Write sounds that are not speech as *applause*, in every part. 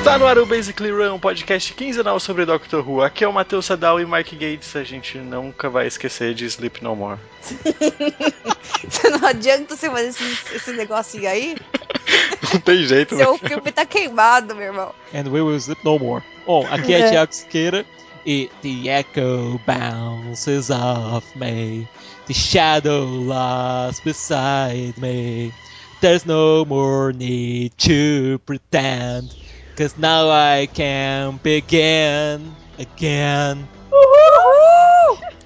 Está no ar o Basically Run, um podcast quinzenal sobre Doctor Who. Aqui é o Matheus Sadal e Mike Gates. A gente nunca vai esquecer de Sleep No More. *laughs* não adianta você fazer esse, esse negocinho aí. *laughs* Não tem jeito, né? Seu filme tá queimado, meu irmão. And we will sleep no more. Bom, aqui é, É. Thiago Siqueira e The Echo bounces off me. The shadow lies beside me. There's no more need to pretend. Cause now I can begin again.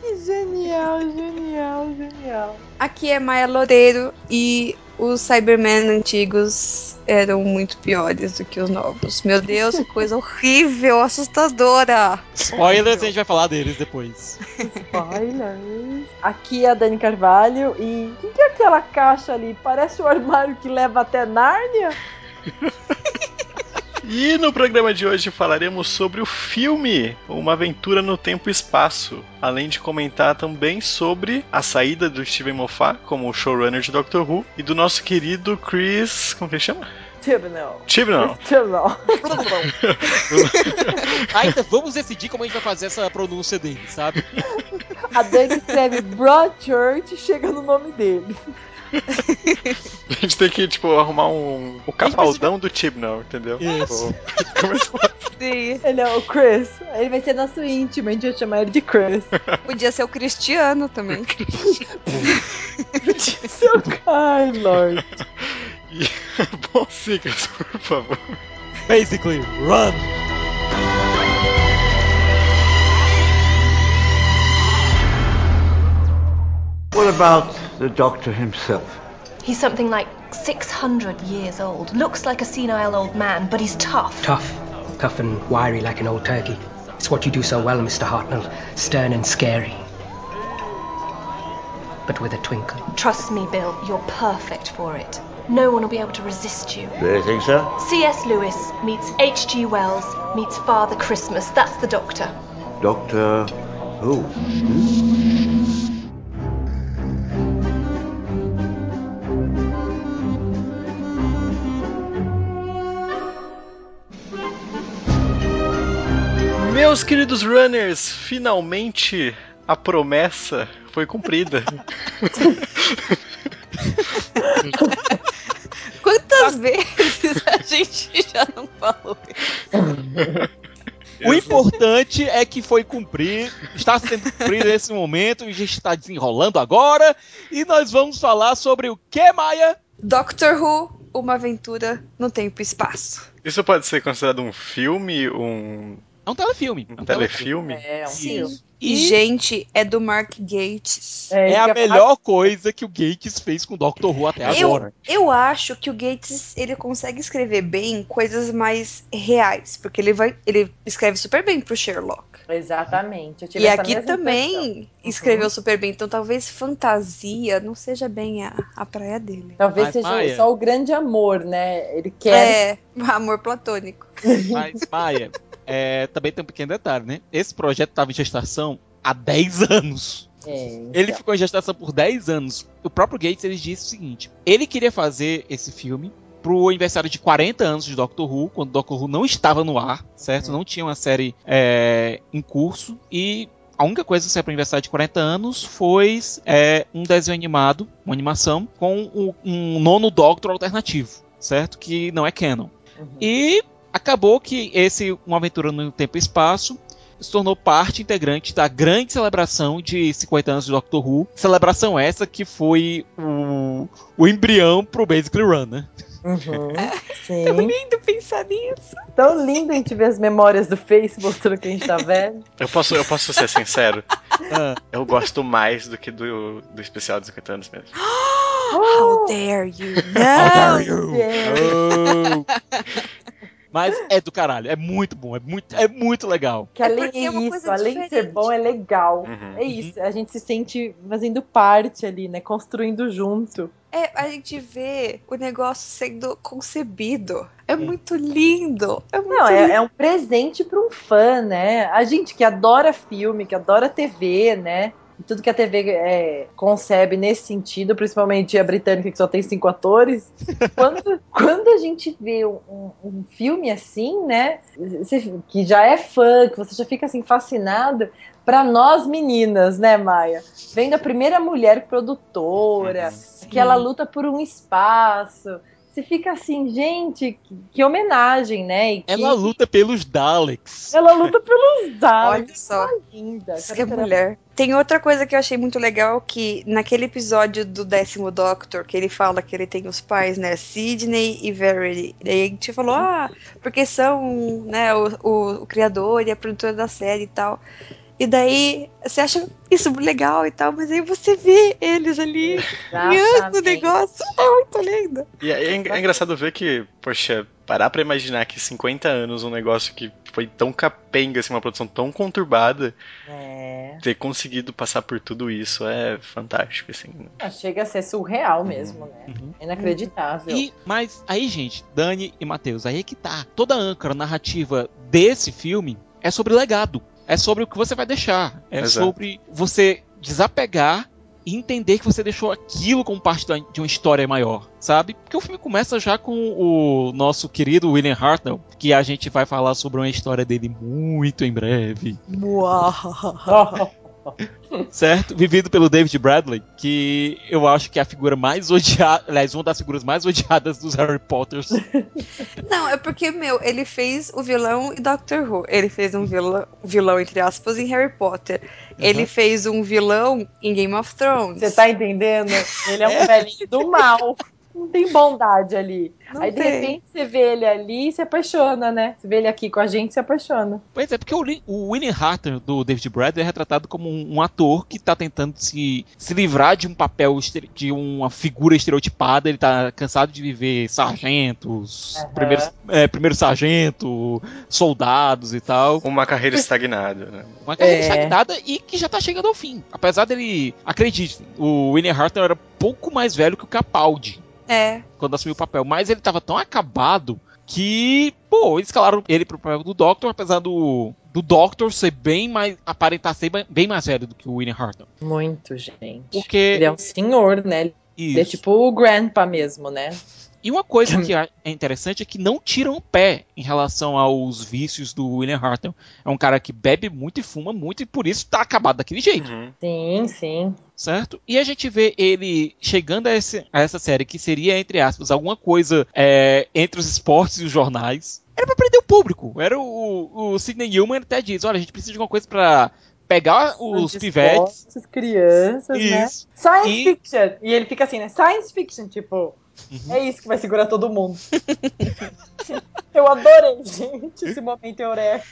Que genial, genial, genial. Aqui é Maia Loureiro e os Cybermen antigos eram muito piores do que os novos. Meu Deus, que coisa horrível, assustadora. Spoilers, a gente vai falar deles depois. Spoilers. Aqui é a Dani Carvalho e o que, que é aquela caixa ali? Parece o armário que leva até Nárnia? *laughs* E no programa de hoje falaremos sobre o filme Uma Aventura no Tempo e Espaço, além de comentar também sobre a saída do Steven Moffat como showrunner de Doctor Who e do nosso querido Chris, como que ele chama? Chibnall. Chibnall. Chibnall. Ainda vamos decidir como a gente vai fazer essa pronúncia dele, sabe? A Dani escreve Broadchurch e chega no nome dele. *laughs* A gente tem que, tipo, arrumar um, o capaldão do Chibnall, entendeu? Isso. Tipo, *laughs* Sim. Ele é o Chris. Ele vai ser nosso íntimo, a gente vai chamar ele de Chris. Podia ser o Cristiano também. Seu Ai, Lord. Bom, siga, por favor. Basically, run! What about the doctor himself? He's something like 600 years old. Looks like a senile old man, but he's tough. Tough, tough and wiry like an old turkey. It's what you do so well, Mr. Hartnell. Stern and scary. But with a twinkle. Trust me, Bill, you're perfect for it. No one will be able to resist you. Do you think so? C.S. Lewis meets H.G. Wells meets Father Christmas. That's the Doctor. Doctor who? Meus queridos runners, finalmente a promessa foi cumprida. *laughs* Quantas vezes a gente já não falou isso? O importante é que foi cumprir, está sendo cumprido nesse momento, e a gente está desenrolando agora, e nós vamos falar sobre o que, Maia? Doctor Who, uma aventura no tempo e espaço. Isso pode ser considerado um filme, um, É um telefilme. um telefilme? É, um Sim. filme. E, gente, é do Mark Gates. É isso a melhor coisa que o Gates fez com o Doctor Who até Eu, agora. eu acho que o Gates ele consegue escrever bem coisas mais reais, porque ele vai, ele escreve super bem pro Sherlock. Exatamente. eu tive E essa aqui mesma também impressão. escreveu super bem, então talvez fantasia não seja bem a, a praia dele. Talvez Mas, seja Maia. só o grande amor, né? Ele quer. É, *laughs* amor platônico. Mas, Maia, é, também tem um pequeno detalhe, né? Esse projeto estava em gestação há 10 anos. É, Ele ficou em gestação por 10 anos. O próprio Gates ele disse o seguinte: ele queria fazer esse filme pro aniversário de 40 anos de Doctor Who, quando Doctor Who não estava no ar, certo? Não tinha uma série é, em curso. E a única coisa que saiu pro aniversário de 40 anos foi é, um desenho animado, uma animação, com um, um nono Doctor alternativo, certo? Que não é canon. Uhum. E acabou que esse Uma Aventura no Tempo e Espaço se tornou parte integrante da grande celebração de 50 anos de Doctor Who. Celebração essa que foi o, o embrião pro Basically Run, né? Uhum. *laughs* Sim. Lindo pensar nisso. Tão lindo a gente ver as memórias do Face mostrando que a gente tá vendo. Eu posso, eu posso ser sincero? Ah, Eu gosto mais do que do, do especial de 50 anos mesmo. *gasps* How dare you? *gasps* how Não! dare you? Oh. Mas é do caralho, é muito bom, é muito, é muito legal. Que É além é uma disso, coisa além de ser diferente. bom, é legal. Uhum. É isso, a gente se sente fazendo parte ali, né? Construindo junto. É, a gente vê o negócio sendo concebido. É muito lindo. É muito Não, é, lindo. é um presente para um fã, né? A gente que adora filme, que adora TV, né? Tudo que a TV é, concebe nesse sentido, principalmente a britânica que só tem cinco atores. *laughs* Quando, quando a gente vê um, um- filme assim, né? você- que já é fã, que você já fica assim fascinado. Pra nós meninas, né, Maia? Vendo a primeira mulher produtora, que ela luta por um espaço. Você fica assim, gente, que, que homenagem, né? E que Ela luta pelos Daleks. ela luta pelos dados. Olha só. Linda. Isso que é mulher. Tem outra coisa que eu achei muito legal que naquele episódio do décimo Doctor, que ele fala que ele tem os pais, né, Sidney e Verity. Daí a gente falou, ah, porque são, né, o, o, o criador e a produtora da série e tal. E daí você acha isso legal e tal, mas aí você vê eles ali criando o negócio. É muito lindo. E é, é é engraçado ver que, poxa, parar pra imaginar que 50 anos um negócio que foi tão capenga, assim, uma produção tão conturbada, É. ter conseguido passar por tudo isso é fantástico, assim. Ah, Chega a ser surreal mesmo, né? Uhum. É inacreditável. E, mas aí, gente, Dani e Matheus, aí é que tá. Toda a âncora narrativa desse filme é sobre legado. É sobre o que você vai deixar. É Exato. sobre você desapegar e entender que você deixou aquilo como parte da- de uma história maior, sabe? Porque o filme começa já com o nosso querido William Hartnell, que a gente vai falar sobre uma história dele muito em breve, *laughs* certo? Vivido pelo David Bradley, que eu acho que é a figura mais odiada, aliás, uma das figuras mais odiadas dos Harry Potters. *laughs* Não, é porque, meu, ele fez o vilão em Doctor Who. Ele fez um vilão, vilão entre aspas, em Harry Potter. Ele fez um vilão em Game of Thrones. Você tá entendendo? Ele é um velhinho do mal. *laughs* Não tem bondade ali. Não Aí de tem. repente você vê ele ali e se apaixona, né? Você vê ele aqui com a gente e se apaixona. Pois é, porque o, o William Hartnell do David Bradley é retratado como um, um ator que tá tentando se, se livrar de um papel, de uma figura estereotipada. Ele tá cansado de viver sargentos, primeiros, é, primeiro sargento, soldados e tal. Uma carreira estagnada, né? Uma carreira É. estagnada e que já tá chegando ao fim. Apesar dele, acredite, o William Hartnell era pouco mais velho que o Capaldi É. quando assumiu o papel, mas ele tava tão acabado que, pô, eles escalaram ele pro papel do Doctor, apesar do, do Doctor ser bem mais, aparentar ser bem- bem mais velho do que o William Hartnell. Muito, gente. Porque, Ele é um senhor, né? Ele é isso. tipo o grandpa mesmo, né? E uma coisa que *coughs* é interessante é que não tiram o pé em relação aos vícios do William Hartnell. É um cara que bebe muito e fuma muito e por isso tá acabado daquele jeito. Uhum. Sim, sim. certo? E a gente vê ele chegando a, esse- a essa série que seria, entre aspas, alguma coisa é, entre os esportes e os jornais. Era pra prender o público. Era o, o Sidney Newman até diz: olha, a gente precisa de alguma coisa pra pegar os pivetes. esportes, crianças, né? Isso. Science E- fiction. E ele fica assim, né? Science fiction, tipo. Uhum. É isso que vai segurar todo mundo. *laughs* Eu adorei, gente, esse momento eureka.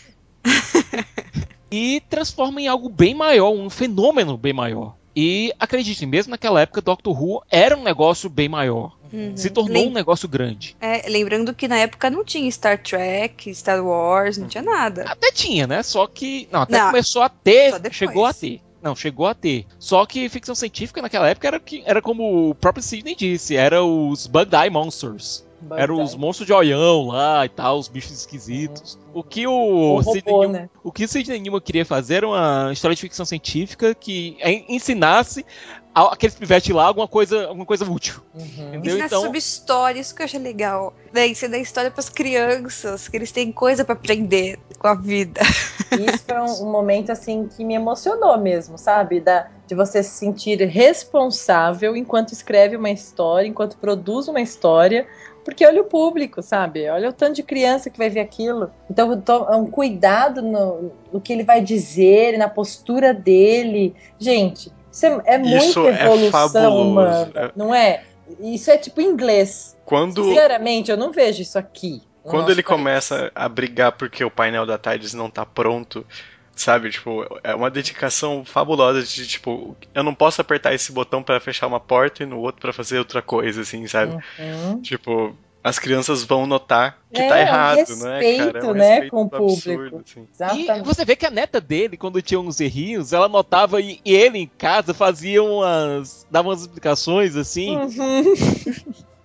E transforma em algo bem maior, um fenômeno bem maior. E acreditem, mesmo naquela época, Doctor Who era um negócio bem maior. Uhum. Se tornou Lem- um negócio grande. é, lembrando que na época não tinha Star Trek, Star Wars, não tinha nada. Até tinha, né? Só que. Não, até Não, começou a ter. Chegou a ter. Não, chegou a ter. Só que ficção científica naquela época era, que, era como o próprio Sidney disse: era os Bug-Eye Monsters. Eram os monstros de olhão lá e tal, os bichos esquisitos. O que o, o Sidney robô, Newman- né? o que Sidney Newman queria fazer era uma história de ficção científica que en- ensinasse aqueles pivetes lá alguma coisa, alguma coisa útil. Uhum. Entendeu? Ensinar Então, sobre história, isso que eu achei legal. Daí ensinar história pras crianças, que eles têm coisa pra aprender com a vida. *laughs* Isso foi um, um momento assim que me emocionou mesmo, sabe? Da, de você se sentir responsável enquanto escreve uma história, enquanto produz uma história, porque olha o público, sabe? Olha o tanto de criança que vai ver aquilo. Então, é um cuidado no, no que ele vai dizer, na postura dele. Gente, isso é, é muita Isso é evolução humana, É- não é? Isso é tipo inglês. Quando, Sinceramente, eu não vejo isso aqui. no quando ele país. começa a brigar porque o painel da TARDIS não tá pronto, sabe? Tipo, é uma dedicação fabulosa de, tipo, eu não posso apertar esse botão pra fechar uma porta e no outro pra fazer outra coisa, assim, sabe? Uhum. Tipo, as crianças vão notar que É, tá errado, respeito, né, cara? É um né, com o absurdo, público. assim. E você vê que a neta dele, quando tinha uns errinhos, ela notava e, e ele em casa fazia umas. dava umas explicações assim, Uhum.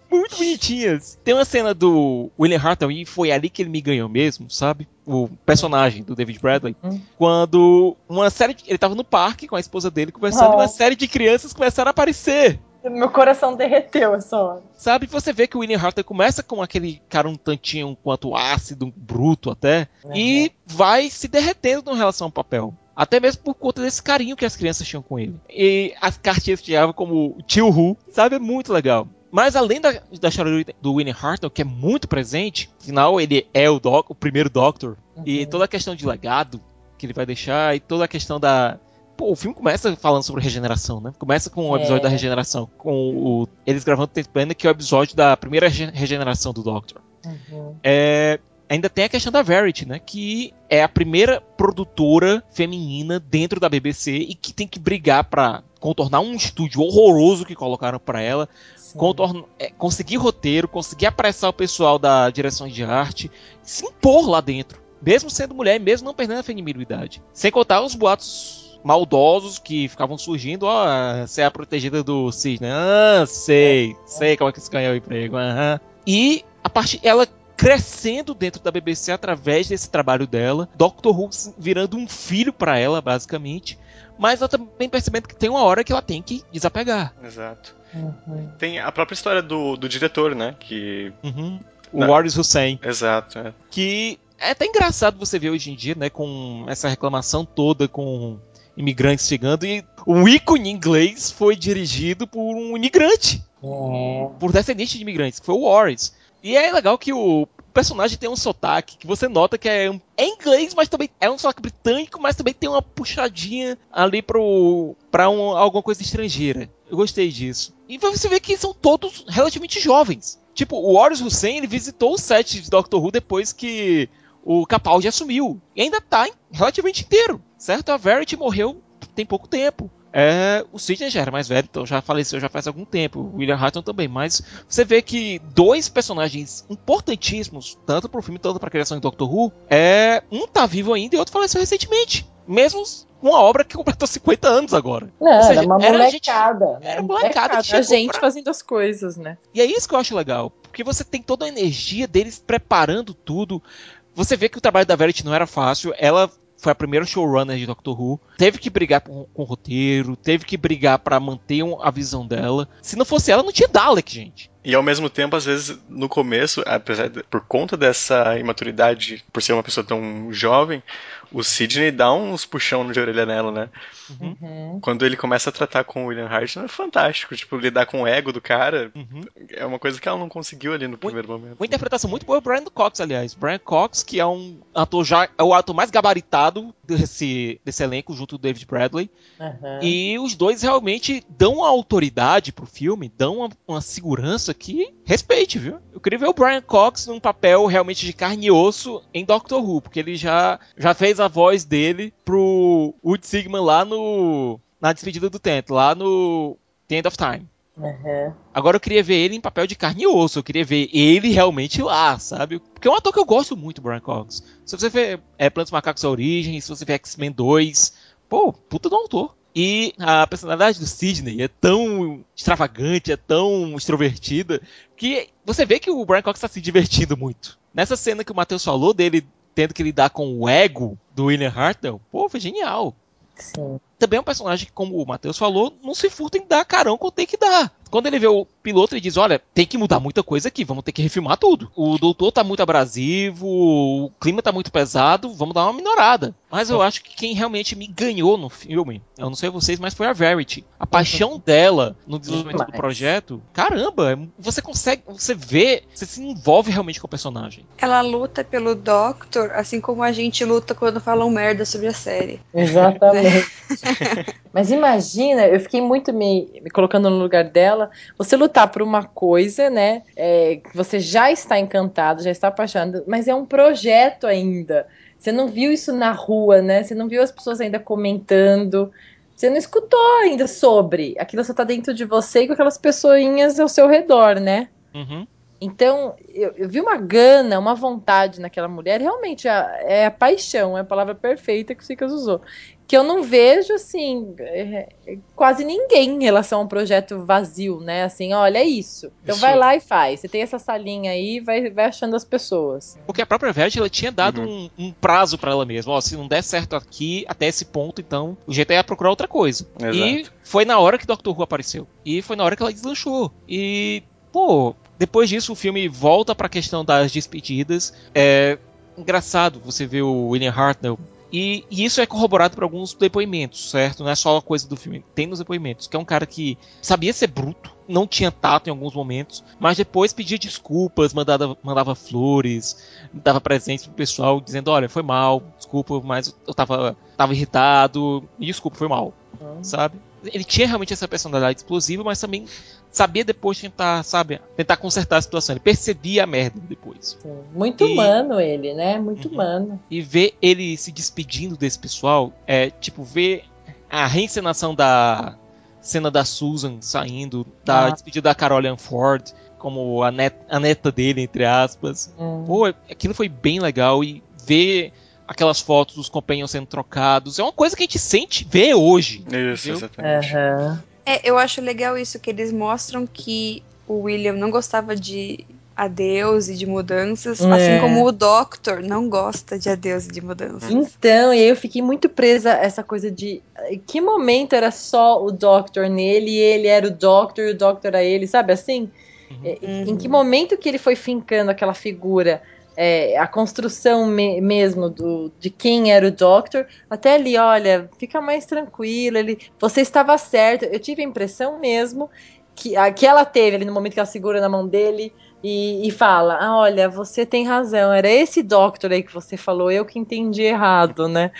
muito bonitinhas. Tem uma cena do William Hartnell, e foi ali que ele me ganhou mesmo, sabe? O personagem do David Bradley. Uhum. Quando uma série. de- ele tava no parque com a esposa dele conversando Oh. e uma série de crianças começaram a aparecer. Meu coração derreteu essa hora. Sabe, você vê que o William Hartnell começa com aquele cara um tantinho um quanto ácido, bruto até, e vai se derretendo em relação ao papel. Até mesmo por conta desse carinho que as crianças tinham com ele. E as cartinhas que chegavam como tio Hu, sabe? É muito legal. Mas além da, da história do- do William Hartnell, que é muito presente, afinal ele é o, doc, o primeiro Doctor, e toda a questão de legado que ele vai deixar, e toda a questão da. Pô, o filme começa falando sobre regeneração, né? Começa com o episódio É. da regeneração, com o, eles gravando o Planet, que é o episódio da primeira rege- regeneração do Doctor. Uhum. É, ainda tem a questão da Verity, né? Que é a primeira produtora feminina dentro da BBC e que tem que brigar pra contornar um estúdio horroroso que colocaram pra ela, contorna- é, conseguir roteiro, conseguir apressar o pessoal da direção de arte, se impor lá dentro. Mesmo sendo mulher, mesmo não perdendo a feminilidade. Sem contar os boatos maldosos que ficavam surgindo, ó, você é a protegida do Sidney. Ah, sei, sei como é que você ganhou o emprego. aham. E a parte ela crescendo dentro da BBC através desse trabalho dela, Doctor Who virando um filho pra ela, basicamente. Mas ela também percebendo que tem uma hora que ela tem que desapegar. Exato. Uhum. Tem a própria história do, do diretor, né? Que. Uhum. O Não. Warris Hussein. Exato, é. que é até engraçado você ver hoje em dia, né, com essa reclamação toda com imigrantes chegando e o ícone inglês foi dirigido por um imigrante, É. por descendente de imigrantes, que foi o Warris. E é legal que o personagem tem um sotaque que você nota que é, um- é inglês, mas também é um sotaque britânico, mas também tem uma puxadinha ali pro, pra um, alguma coisa estrangeira. Eu gostei disso. E você vê que são todos relativamente jovens. Tipo, o Warris Hussein, ele visitou o set de Doctor Who depois que o Capaldi assumiu. E ainda tá relativamente inteiro, certo? A Verity morreu tem pouco tempo. É, o Sidney já era mais velho, então já faleceu já faz algum tempo. O William Harton também. Mas você vê que dois personagens importantíssimos, tanto pro filme quanto pra criação de Doctor Who, é, um tá vivo ainda e outro faleceu recentemente. Mesmo com uma obra que completou 50 anos agora. Não, Ou seja, era uma era gente- molecada. né? era uma molecada a gente pra- fazendo as coisas, né? E é isso que eu acho legal. Porque você tem toda a energia deles preparando tudo. Você vê que o trabalho da Verity não era fácil. Ela foi a primeira showrunner de Doctor Who. Teve que brigar com, com o roteiro. Teve que brigar pra manter um- a visão dela. Se não fosse ela, não tinha Dalek, gente. E ao mesmo tempo, às vezes, no começo, apesar de, por conta dessa imaturidade, por ser uma pessoa tão jovem, o Sidney dá uns puxão de orelha nela, né? Uhum. Quando ele começa a tratar com o William Hart, é fantástico. Tipo, lidar com o ego do cara é uma coisa que ela não conseguiu ali no primeiro momento. Uma interpretação muito boa é o Brian Cox, aliás. Brian Cox, que é um ator já. É o ator mais gabaritado desse, desse elenco, junto do David Bradley. Uhum. E os dois realmente dão uma autoridade pro filme, dão uma, uma segurança que respeite, viu? Eu queria ver o Brian Cox num papel realmente de carne e osso em Doctor Who, porque ele já, já fez a voz dele pro Wood Sigma lá no. na despedida do Tempo, lá no The End of Time. Uhum. Agora eu queria ver ele em papel de carne e osso, eu queria ver ele realmente lá, sabe? Porque é um ator que eu gosto muito, Brian Cox. Se você ver é, Plantas Macacos A Origem, se você ver X-Men 2, pô, puta do autor. E a personalidade do Sidney é tão extravagante, é tão extrovertida, que você vê que o Brian Cox está se divertindo muito. Nessa cena que o Matheus falou dele tendo que lidar com o ego do William Hartnell, pô, foi genial. Sim. Também é um personagem que, como o Matheus falou, não se furta em dar carão quando tem que dar. Quando ele vê o piloto, ele diz: Olha, tem que mudar muita coisa aqui, vamos ter que refilmar tudo. O doutor tá muito abrasivo, o clima tá muito pesado, vamos dar uma minorada. Mas eu acho que quem realmente me ganhou no filme, eu não sei vocês, mas foi a Verity. A paixão dela no desenvolvimento do projeto, caramba, é- você consegue, você vê, você se envolve realmente com o personagem. Ela luta pelo Doctor, assim como a gente luta quando falam merda sobre a série. Exatamente. *laughs* Mas imagina, eu fiquei muito me, me colocando no lugar dela. Você lutar por uma coisa, né? é, você já está encantado, já está apaixonado, mas é um projeto ainda. Você não viu isso na rua, né? Você não viu as pessoas ainda comentando. Você não escutou ainda sobre. Aquilo só tá dentro de você e com aquelas pessoinhas ao seu redor, né? Uhum. Então, eu, eu vi uma gana, uma vontade naquela mulher, realmente é, é a paixão, é a palavra perfeita que o Sicas usou. Que eu não vejo, assim, é, é, quase ninguém em relação a um projeto vazio, né? Assim, olha, é isso. Então Isso. vai lá e faz. Você tem essa salinha aí, vai, vai achando as pessoas. Porque a própria Verge ela tinha dado um, um prazo pra ela mesma. Ó, se não der certo aqui, até esse ponto, então o jeito é procurar outra coisa. E Exato. foi na hora que Doctor Who apareceu. E foi na hora que ela deslanchou. E, pô, depois disso o filme volta pra questão das despedidas. É engraçado você ver o William Hartnell. E, e isso é corroborado por alguns depoimentos, certo? Não é só a coisa do filme. Tem nos depoimentos. Que é um cara que sabia ser bruto, não tinha tato em alguns momentos, mas depois pedia desculpas, mandava, mandava flores, dava presentes pro pessoal, dizendo: Olha, foi mal, desculpa, mas eu tava, tava irritado, me desculpa, foi mal, sabe? Ele tinha realmente essa personalidade explosiva, mas também sabia depois tentar, sabe, tentar consertar a situação. Ele percebia a merda depois. Sim. Muito E- humano ele, né? Muito Uhum. humano. E ver ele se despedindo desse pessoal, é tipo, ver a reencenação da cena da Susan saindo, da Ah. despedida da Carole Ann Ford, como a, net- a neta dele, entre aspas. Hum. Pô, aquilo foi bem legal e ver aquelas fotos dos companions sendo trocados é uma coisa que a gente sente ver hoje. Isso, entendeu? exatamente. Aham. É, eu acho legal isso, que eles mostram que o William não gostava de adeus e de mudanças, É. assim como o Doctor não gosta de adeus e de mudanças. Então, e aí eu fiquei muito presa a essa coisa de em que momento era só o Doctor nele e ele era o Doctor e o Doctor era ele, sabe assim? É, Em que momento que ele foi fincando aquela figura, é, a construção me- mesmo do, de quem era o Doctor, até ali, olha, fica mais tranquilo, ele, você estava certo. Eu tive a impressão mesmo que, a, que ela teve ali no momento que ela segura na mão dele e, e fala: ah, olha, você tem razão, era esse Doctor aí que você falou, eu que entendi errado, né?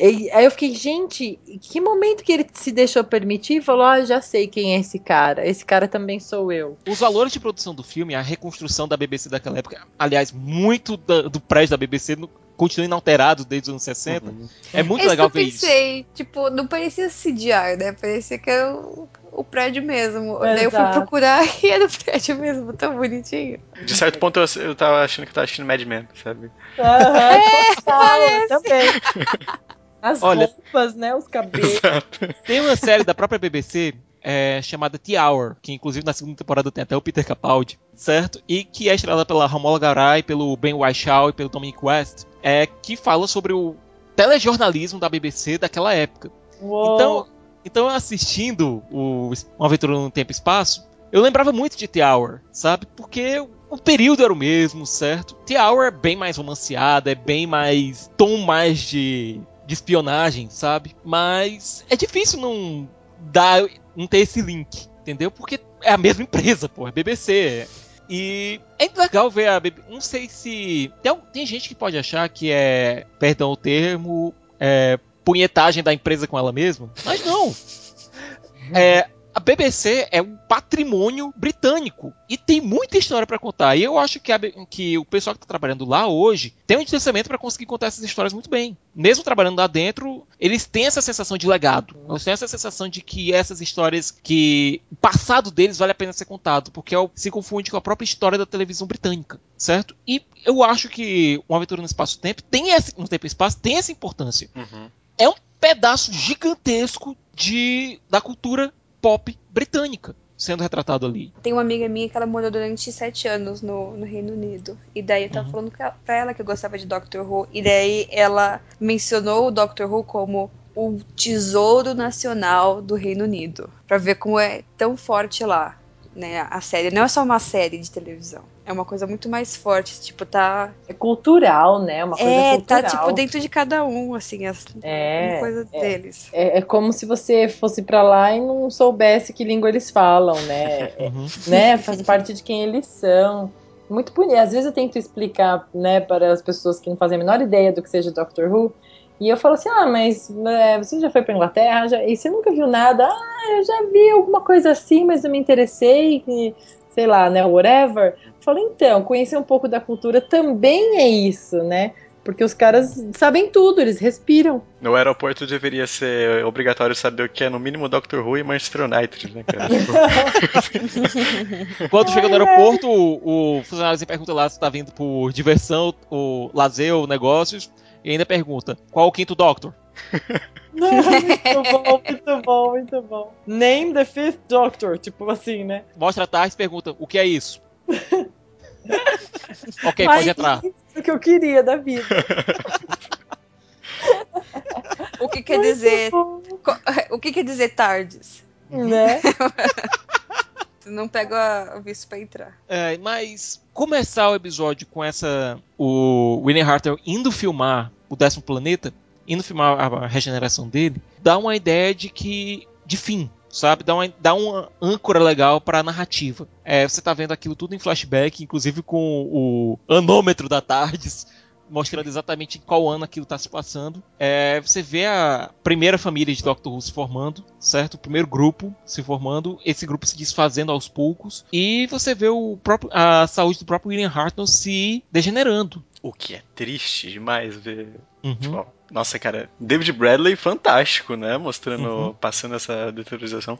E, aí eu fiquei, gente, que momento que ele se deixou permitir e falou: Ah, já sei quem é esse cara. Esse cara também sou eu. Os valores de produção do filme, a reconstrução da BBC daquela época, aliás, muito da- do prédio da BBC no- continua inalterado desde os anos 60. É muito É isso legal eu ver isso. pensei. Tipo, não parecia CGI, né? Parecia que era o, o prédio mesmo. Daí eu fui Exato. procurar *laughs* e era o prédio mesmo, tão bonitinho. De certo ponto eu, eu tava achando que eu tava assistindo Mad Men, sabe? Aham, total, eu também. *laughs* As Olha- roupas, né? Os cabelos. Tem uma série da própria BBC é, chamada The Hour, que inclusive na segunda temporada tem até o Peter Capaldi, certo? E que é estrelada pela Romola Garai, pelo Ben Whishaw e pelo Dominic West, é, que fala sobre o telejornalismo da BBC daquela época. Uou. Então, então assistindo o Uma Aventura no Tempo e Espaço, eu lembrava muito de The Hour, sabe? Porque o período era o mesmo, certo? The Hour é bem mais romanceada, é bem mais. tom mais de, de espionagem, sabe? Mas é difícil não dar. não ter esse link, entendeu? Porque é a mesma empresa, pô, é BBC. E é legal ver a BBC. Não sei se. Tem, tem gente que pode achar que é. Perdão o termo. É, punhetagem da empresa com ela mesma. Mas não. É, a BBC é um patrimônio britânico e tem muita história pra contar. E eu acho que, a que o pessoal que tá trabalhando lá hoje tem um distanciamento pra conseguir contar essas histórias muito bem. Mesmo trabalhando lá dentro, eles têm essa sensação de legado. Eles têm essa sensação de que essas histórias que o passado deles vale a pena ser contado, porque é o- se confunde com a própria história da televisão britânica, certo? E eu acho que uma aventura no espaço-tempo tem esse, no tempo e espaço tem essa importância é um pedaço gigantesco de da cultura pop britânica sendo retratado ali. Tem uma amiga minha que ela morou durante sete anos no, no Reino Unido. E daí eu tava Uhum. falando pra pra ela que eu gostava de Doctor Who. E daí ela mencionou o Doctor Who como o tesouro nacional do Reino Unido. Pra ver como é tão forte lá. Né, a série não é só uma série de televisão, é uma coisa muito mais forte, tipo, tá. É cultural, né? Uma coisa É, cultural. tá tipo dentro de cada um, assim, as, É, uma coisa é. deles. É, é como se você fosse pra lá e não soubesse que língua eles falam, né? *laughs* É, Uhum. né? Faz parte de quem eles são. Muito bonito. Às vezes eu tento explicar, né, para as pessoas que não fazem a menor ideia do que seja Doctor Who. E eu falo assim: ah, mas é, você já foi pra Inglaterra? Já- e você nunca viu nada? Ah, eu já vi alguma coisa assim, mas não me interessei. e, sei lá, né? Whatever. Eu falo, então, conhecer um pouco da cultura também é isso, né? porque os caras sabem tudo, eles respiram. No aeroporto deveria ser obrigatório saber o que é no mínimo Doctor Who e Manchester United, né, cara? *laughs* Quando chega no aeroporto, o, o funcionário pergunta lá se tá vindo por diversão, o lazer ou negócios, e ainda pergunta qual o quinto Doctor. *laughs* muito bom, muito bom, muito bom. Name the fifth Doctor, tipo assim, né? Mostra a tarde e pergunta o que é isso. Ok, Mas pode entrar. Isso que eu queria da vida. O que quer dizer. *laughs* O que quer dizer tardes? Né? *laughs* Não pega o visto pra entrar. É, mas começar o episódio com essa. O Winnie Hartel indo filmar o décimo planeta, indo filmar a regeneração dele, dá uma ideia de que. de fim. Sabe? Dá uma, dá uma âncora legal pra narrativa. É, você tá vendo aquilo tudo em flashback, inclusive com o anômetro da Tardes, mostrando exatamente em qual ano aquilo tá se passando. É, você vê a primeira família de Doctor Who se formando, certo? O primeiro grupo se formando, esse grupo se desfazendo aos poucos, e você vê o próprio, a saúde do próprio William Hartnell se degenerando. o que é triste demais ver. Uhum. Tipo, nossa, cara, David Bradley fantástico, né? Mostrando, Uhum. passando essa deteriorização.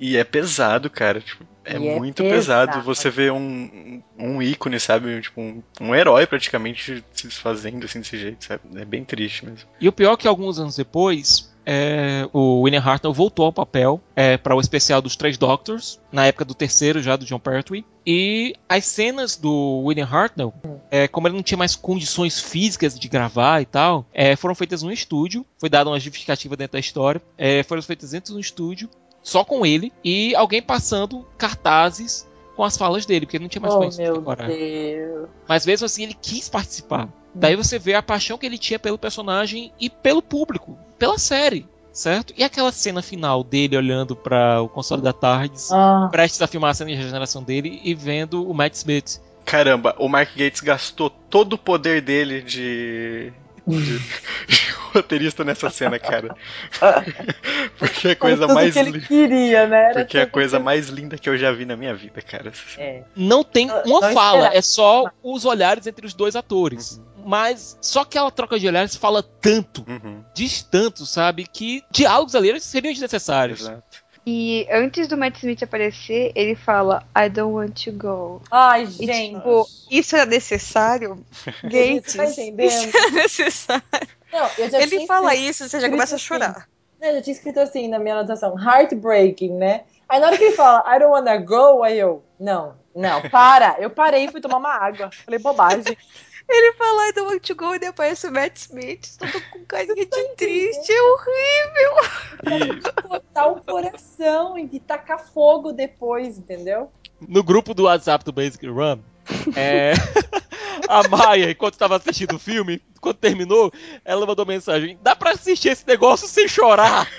E é pesado, cara. Tipo, é E é muito pesado. pesado. Você vê um, um ícone, sabe? Tipo, um, um herói praticamente se desfazendo assim desse jeito, sabe? É bem triste mesmo. E o pior é que alguns anos depois, é, o William Hartnell voltou ao papel é, para o especial dos Três Doctors, na época do terceiro já do John Pertwee. E as cenas do William Hartnell, é, como ele não tinha mais condições físicas de gravar e tal, é, foram feitas no estúdio. Foi dada uma justificativa dentro da história. é, foram feitas dentro do estúdio, só com ele, e alguém passando cartazes com as falas dele, porque ele não tinha mais Oh, meu. Deus. Mas mesmo assim ele quis participar. Daí você vê a paixão que ele tinha pelo personagem e pelo público, pela série, certo? E aquela cena final dele olhando para o console da Tardes, Ah, prestes a filmar a cena de regeneração dele e vendo o Matt Smith. Caramba, o Mark Gates gastou todo o poder dele de. de, *laughs* de roteirista nessa cena, cara. *laughs* Porque é a coisa tudo mais que ele linda. queria, né? Era Porque é a coisa que- mais linda que eu já vi na minha vida, cara. É. Não tem Não- uma não fala, esperava. é só os olhares entre os dois atores. Mas só aquela troca de olhares fala tanto, Uhum, diz tanto, sabe? Que diálogos ali seriam desnecessários. exato. E antes do Matt Smith aparecer, ele fala I don't want to go. Ai, E, gente. tipo, isso é necessário? *laughs* Gates, tá entendendo? isso é necessário. Não, eu já Ele tinha fala escrito- isso, você já começa a assim. chorar. né, Eu já tinha escrito assim na minha anotação, heartbreaking, né? Aí na hora que ele fala, I don't wanna go, aí eu, não, não, para. Eu parei e fui tomar uma água. Falei, bobagem. Ele fala I don't want to go e depois aparece o Matt Smith, todo com carinha de triste, é horrível. E Botar o coração e tacar fogo depois, entendeu? no grupo do WhatsApp do Basic Run, é, a Maia, enquanto estava assistindo o filme, quando terminou, ela mandou mensagem: dá pra assistir esse negócio sem chorar? *laughs*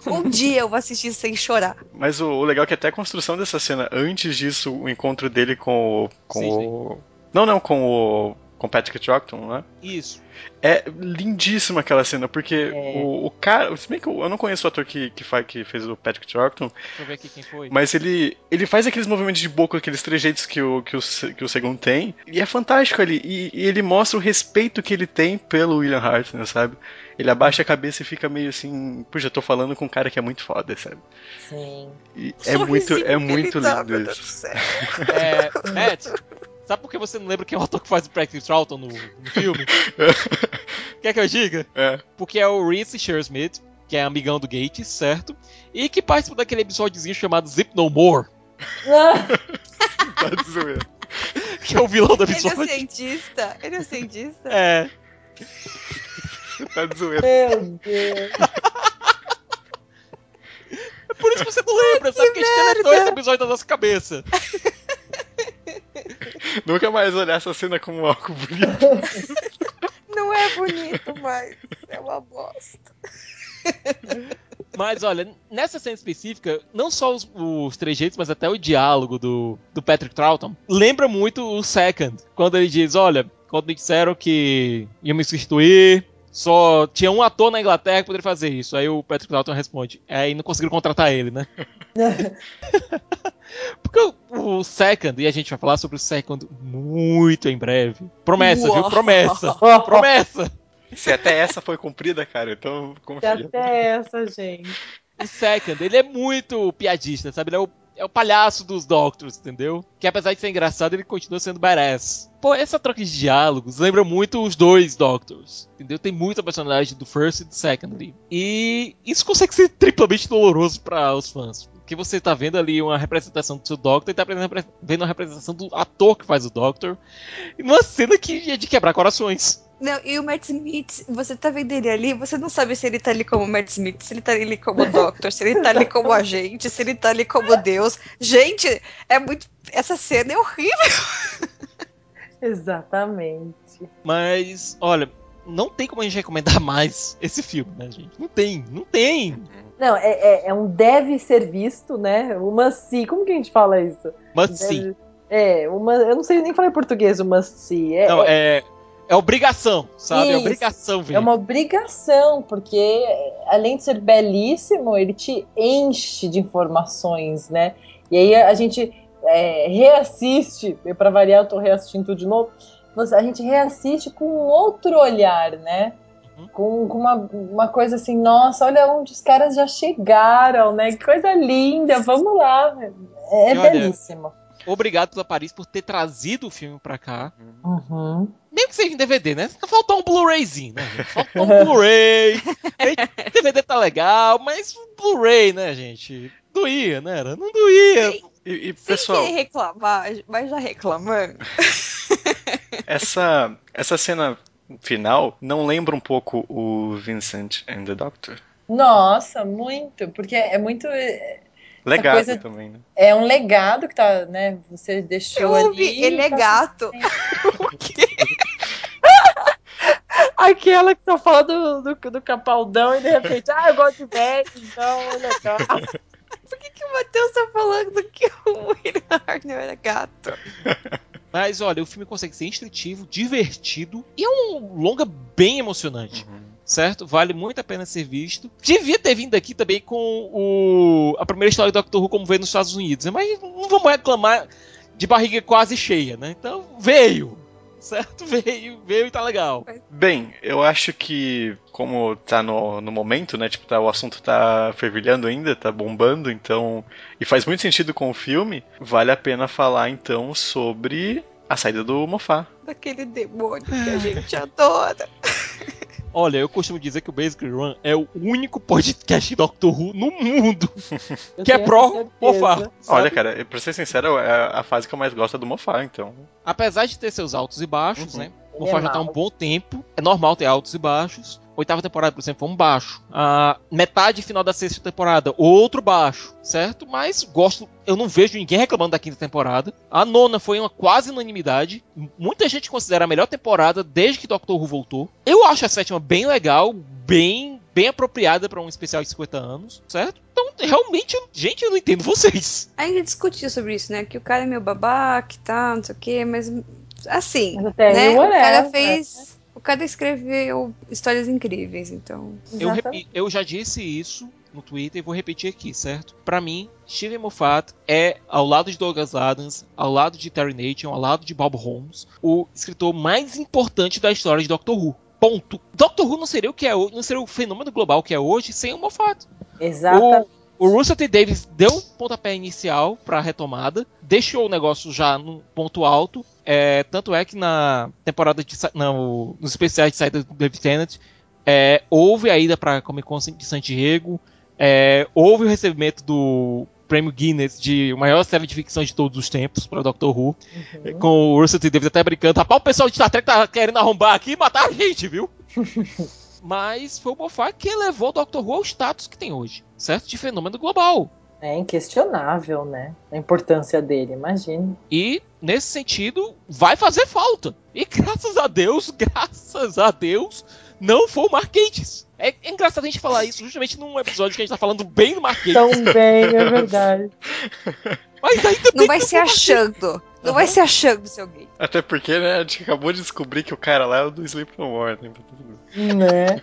*laughs* Um dia eu vou assistir sem chorar. Mas o, o legal é que até a construção dessa cena, antes disso, o encontro dele com o. Com Sim, o. Não, não, com o. Com Patrick Troughton, né? Isso. É lindíssima aquela cena, porque É. o, o cara. Se bem que eu, eu não conheço o ator que, que, faz, que fez o Patrick Troughton, Deixa eu ver aqui quem foi. mas ele, ele faz aqueles movimentos de boca, aqueles trejeitos que o, que o, que o segundo tem, e é fantástico ali. E, e ele mostra o respeito que ele tem pelo William Hartnell, sabe? Ele abaixa a cabeça e fica meio assim, puxa, eu tô falando com um cara que é muito foda, sabe? Sim. E é muito, é muito lindo isso. É, *laughs* Matt, sabe por que você não lembra quem é o ator que faz o Patrick Troughton no, no filme? *laughs* Quer que eu diga? É. Porque é o Reese Shearsmith, que é amigão do Gates, certo? E que participa daquele episódiozinho chamado Zip No More, Tá de zoeira. que é o vilão do Ele é episódio. cientista. Ele é cientista. É. Tá de zoeira. Meu Deus. É por isso que você não lembra, sabe? Porque a gente deletou esse episódio da nossa cabeça. *laughs* Nunca mais olhar essa cena como algo bonito. *laughs* Não é bonito, mas é uma bosta. Mas olha, nessa cena específica, não só os, os trejeitos, mas até o diálogo do, do Patrick Troughton lembra muito o Second, quando ele diz: Olha, quando me disseram que iam me substituir, só tinha um ator na Inglaterra que poderia fazer isso. Aí o Patrick Dalton responde. Aí não conseguiram contratar ele, né? *laughs* Porque o, o Second, e a gente vai falar sobre o Second muito em breve. Promessa, viu? Uau. Promessa. *laughs* Promessa. Se até essa foi cumprida, cara, então confia. até essa, gente. O Second, ele é muito piadista, sabe? Ele é o, é o palhaço dos Doctors, entendeu? Que apesar de ser engraçado, ele continua sendo badass. Pô, essa troca de diálogos lembra muito os dois Doctors, entendeu? Tem muita personalidade do First e do Second ali. E isso consegue ser triplamente doloroso para os fãs. Porque você tá vendo ali uma representação do seu Doctor e tá vendo uma representação do ator que faz o Doctor. E numa cena que é de quebrar corações. Não, e o Matt Smith, você tá vendo ele ali, você não sabe se ele tá ali como Matt Smith, se ele tá ali como *laughs* Doctor, se ele tá ali como agente, se ele tá ali como Deus. Gente, é muito. Essa cena é horrível. *laughs* Exatamente. Mas, olha, não tem como a gente recomendar mais esse filme, né, gente? Não tem, não tem. Não, é, é, é um deve ser visto, né? Uma se. Como que a gente fala isso? Mas sim. Deve- É, uma. Eu não sei nem falar em português o must see. É, Não, é, é, é obrigação, sabe? É Isso. obrigação, ver. é uma obrigação, porque além de ser belíssimo, ele te enche de informações, né? E aí a gente é, reassiste, pra variar, eu tô reassistindo tudo de novo. A gente reassiste com um outro olhar, né? Uhum. Com, uma, uma coisa assim, nossa, olha onde os caras já chegaram, né? Que coisa linda, vamos lá. É olha, belíssimo. Obrigado pela Paris por ter trazido o filme pra cá. Uhum. Mesmo que seja em DVD, né? Faltou um Blu-rayzinho, né? gente? Faltou um *laughs* Blu-ray. Aí, DVD tá legal, mas um Blu-ray, né, gente? Doía, né? Era? Não doía. E, e, Sem pessoal, querer reclamar, mas já reclamando. *laughs* essa, essa cena final não lembra um pouco o Vincent and the Doctor? Nossa, muito, porque é muito. Legado coisa- também, né? É um legado que tá, né? Você deixou Eu ouvi, ali. ele é tá- gato. *laughs* *laughs* Aquela que só fala do, do, do capaldão e de repente, ah, eu gosto de velho, então é legal. *laughs* Por que, que o Matheus tá falando que o William Hartnell era gato? Mas olha, o filme consegue ser instrutivo, divertido e é um longa bem emocionante. Certo? Vale muito a pena ser visto. Devia ter vindo aqui também com o, a primeira história do Doctor Who como veio nos Estados Unidos, né? mas não vamos reclamar de barriga quase cheia, né? Então veio, certo? *laughs* Veio, veio e tá legal. Bem, eu acho que, como tá no, no momento, né? Tipo, tá, o assunto tá fervilhando ainda, tá bombando, então. E faz muito sentido com o filme, vale a pena falar então sobre a saída do Mofá. Daquele demônio que a gente adora. *laughs* Olha, eu costumo dizer que o Basic Run é o único podcast de Doctor Who no mundo *laughs* Eu que é pró. Mofá. Olha, cara, pra ser sincero, é a fase que eu mais gosto é do Mofá, então. Apesar de ter seus altos e baixos, Uhum. né? O Mofá é já tá há um bom tempo. É normal ter altos e baixos. Oitava temporada, por exemplo, foi um baixo. A metade final da sexta temporada, outro baixo, certo? Mas gosto. Eu não vejo ninguém reclamando da quinta temporada. A nona foi uma quase unanimidade. Muita gente considera a melhor temporada desde que Doctor Who voltou. Eu acho a sétima bem legal, bem bem apropriada para um especial de 50 anos, certo? Então, realmente, eu- gente, eu não entendo vocês. A gente discutiu sobre isso, né? Que o cara é meio babaca e tal, não sei o quê, mas assim, Mas até né? O cara whatever. fez. O cara escreveu histórias incríveis, então. Eu, eu já disse isso no Twitter e vou repetir aqui, certo? Pra mim, Steven Moffat é, ao lado de Douglas Adams, ao lado de Terry Nation, ao lado de Bob Holmes, o escritor mais importante da história de Doctor Who. Ponto. Doctor Who não seria o que é hoje, não seria o fenômeno global que é hoje sem o Moffat. Exatamente. O, Russell T. Davis deu um pontapé inicial para a retomada, deixou o negócio já no ponto alto. É, tanto é que na temporada de não, nos especiais de saída do David Tennant, é, houve a ida para Comic Con de San Diego, é, houve o recebimento do prêmio Guinness de maior série de ficção de todos os tempos para Doctor Who, Uhum. com o Russell T. Davis até brincando. Rapaz, o pessoal de Star Trek tá querendo arrombar aqui e matar a gente, viu? *laughs* Mas foi o Moffat que elevou o Doctor Who ao status que tem hoje, certo? De fenômeno global. É inquestionável, né? A importância dele, imagine. E, nesse sentido, vai fazer falta. E graças a Deus, *laughs* graças a Deus, não foi o Gatiss. É, é engraçado a gente falar isso justamente num episódio que a gente tá falando bem do Gatiss. Também, é verdade. *laughs* Mas ainda Não bem vai que se achando. Não vai se achando, seu gay. Até porque, né, a gente acabou de descobrir que o cara lá é o do Sleep No More, né? Né?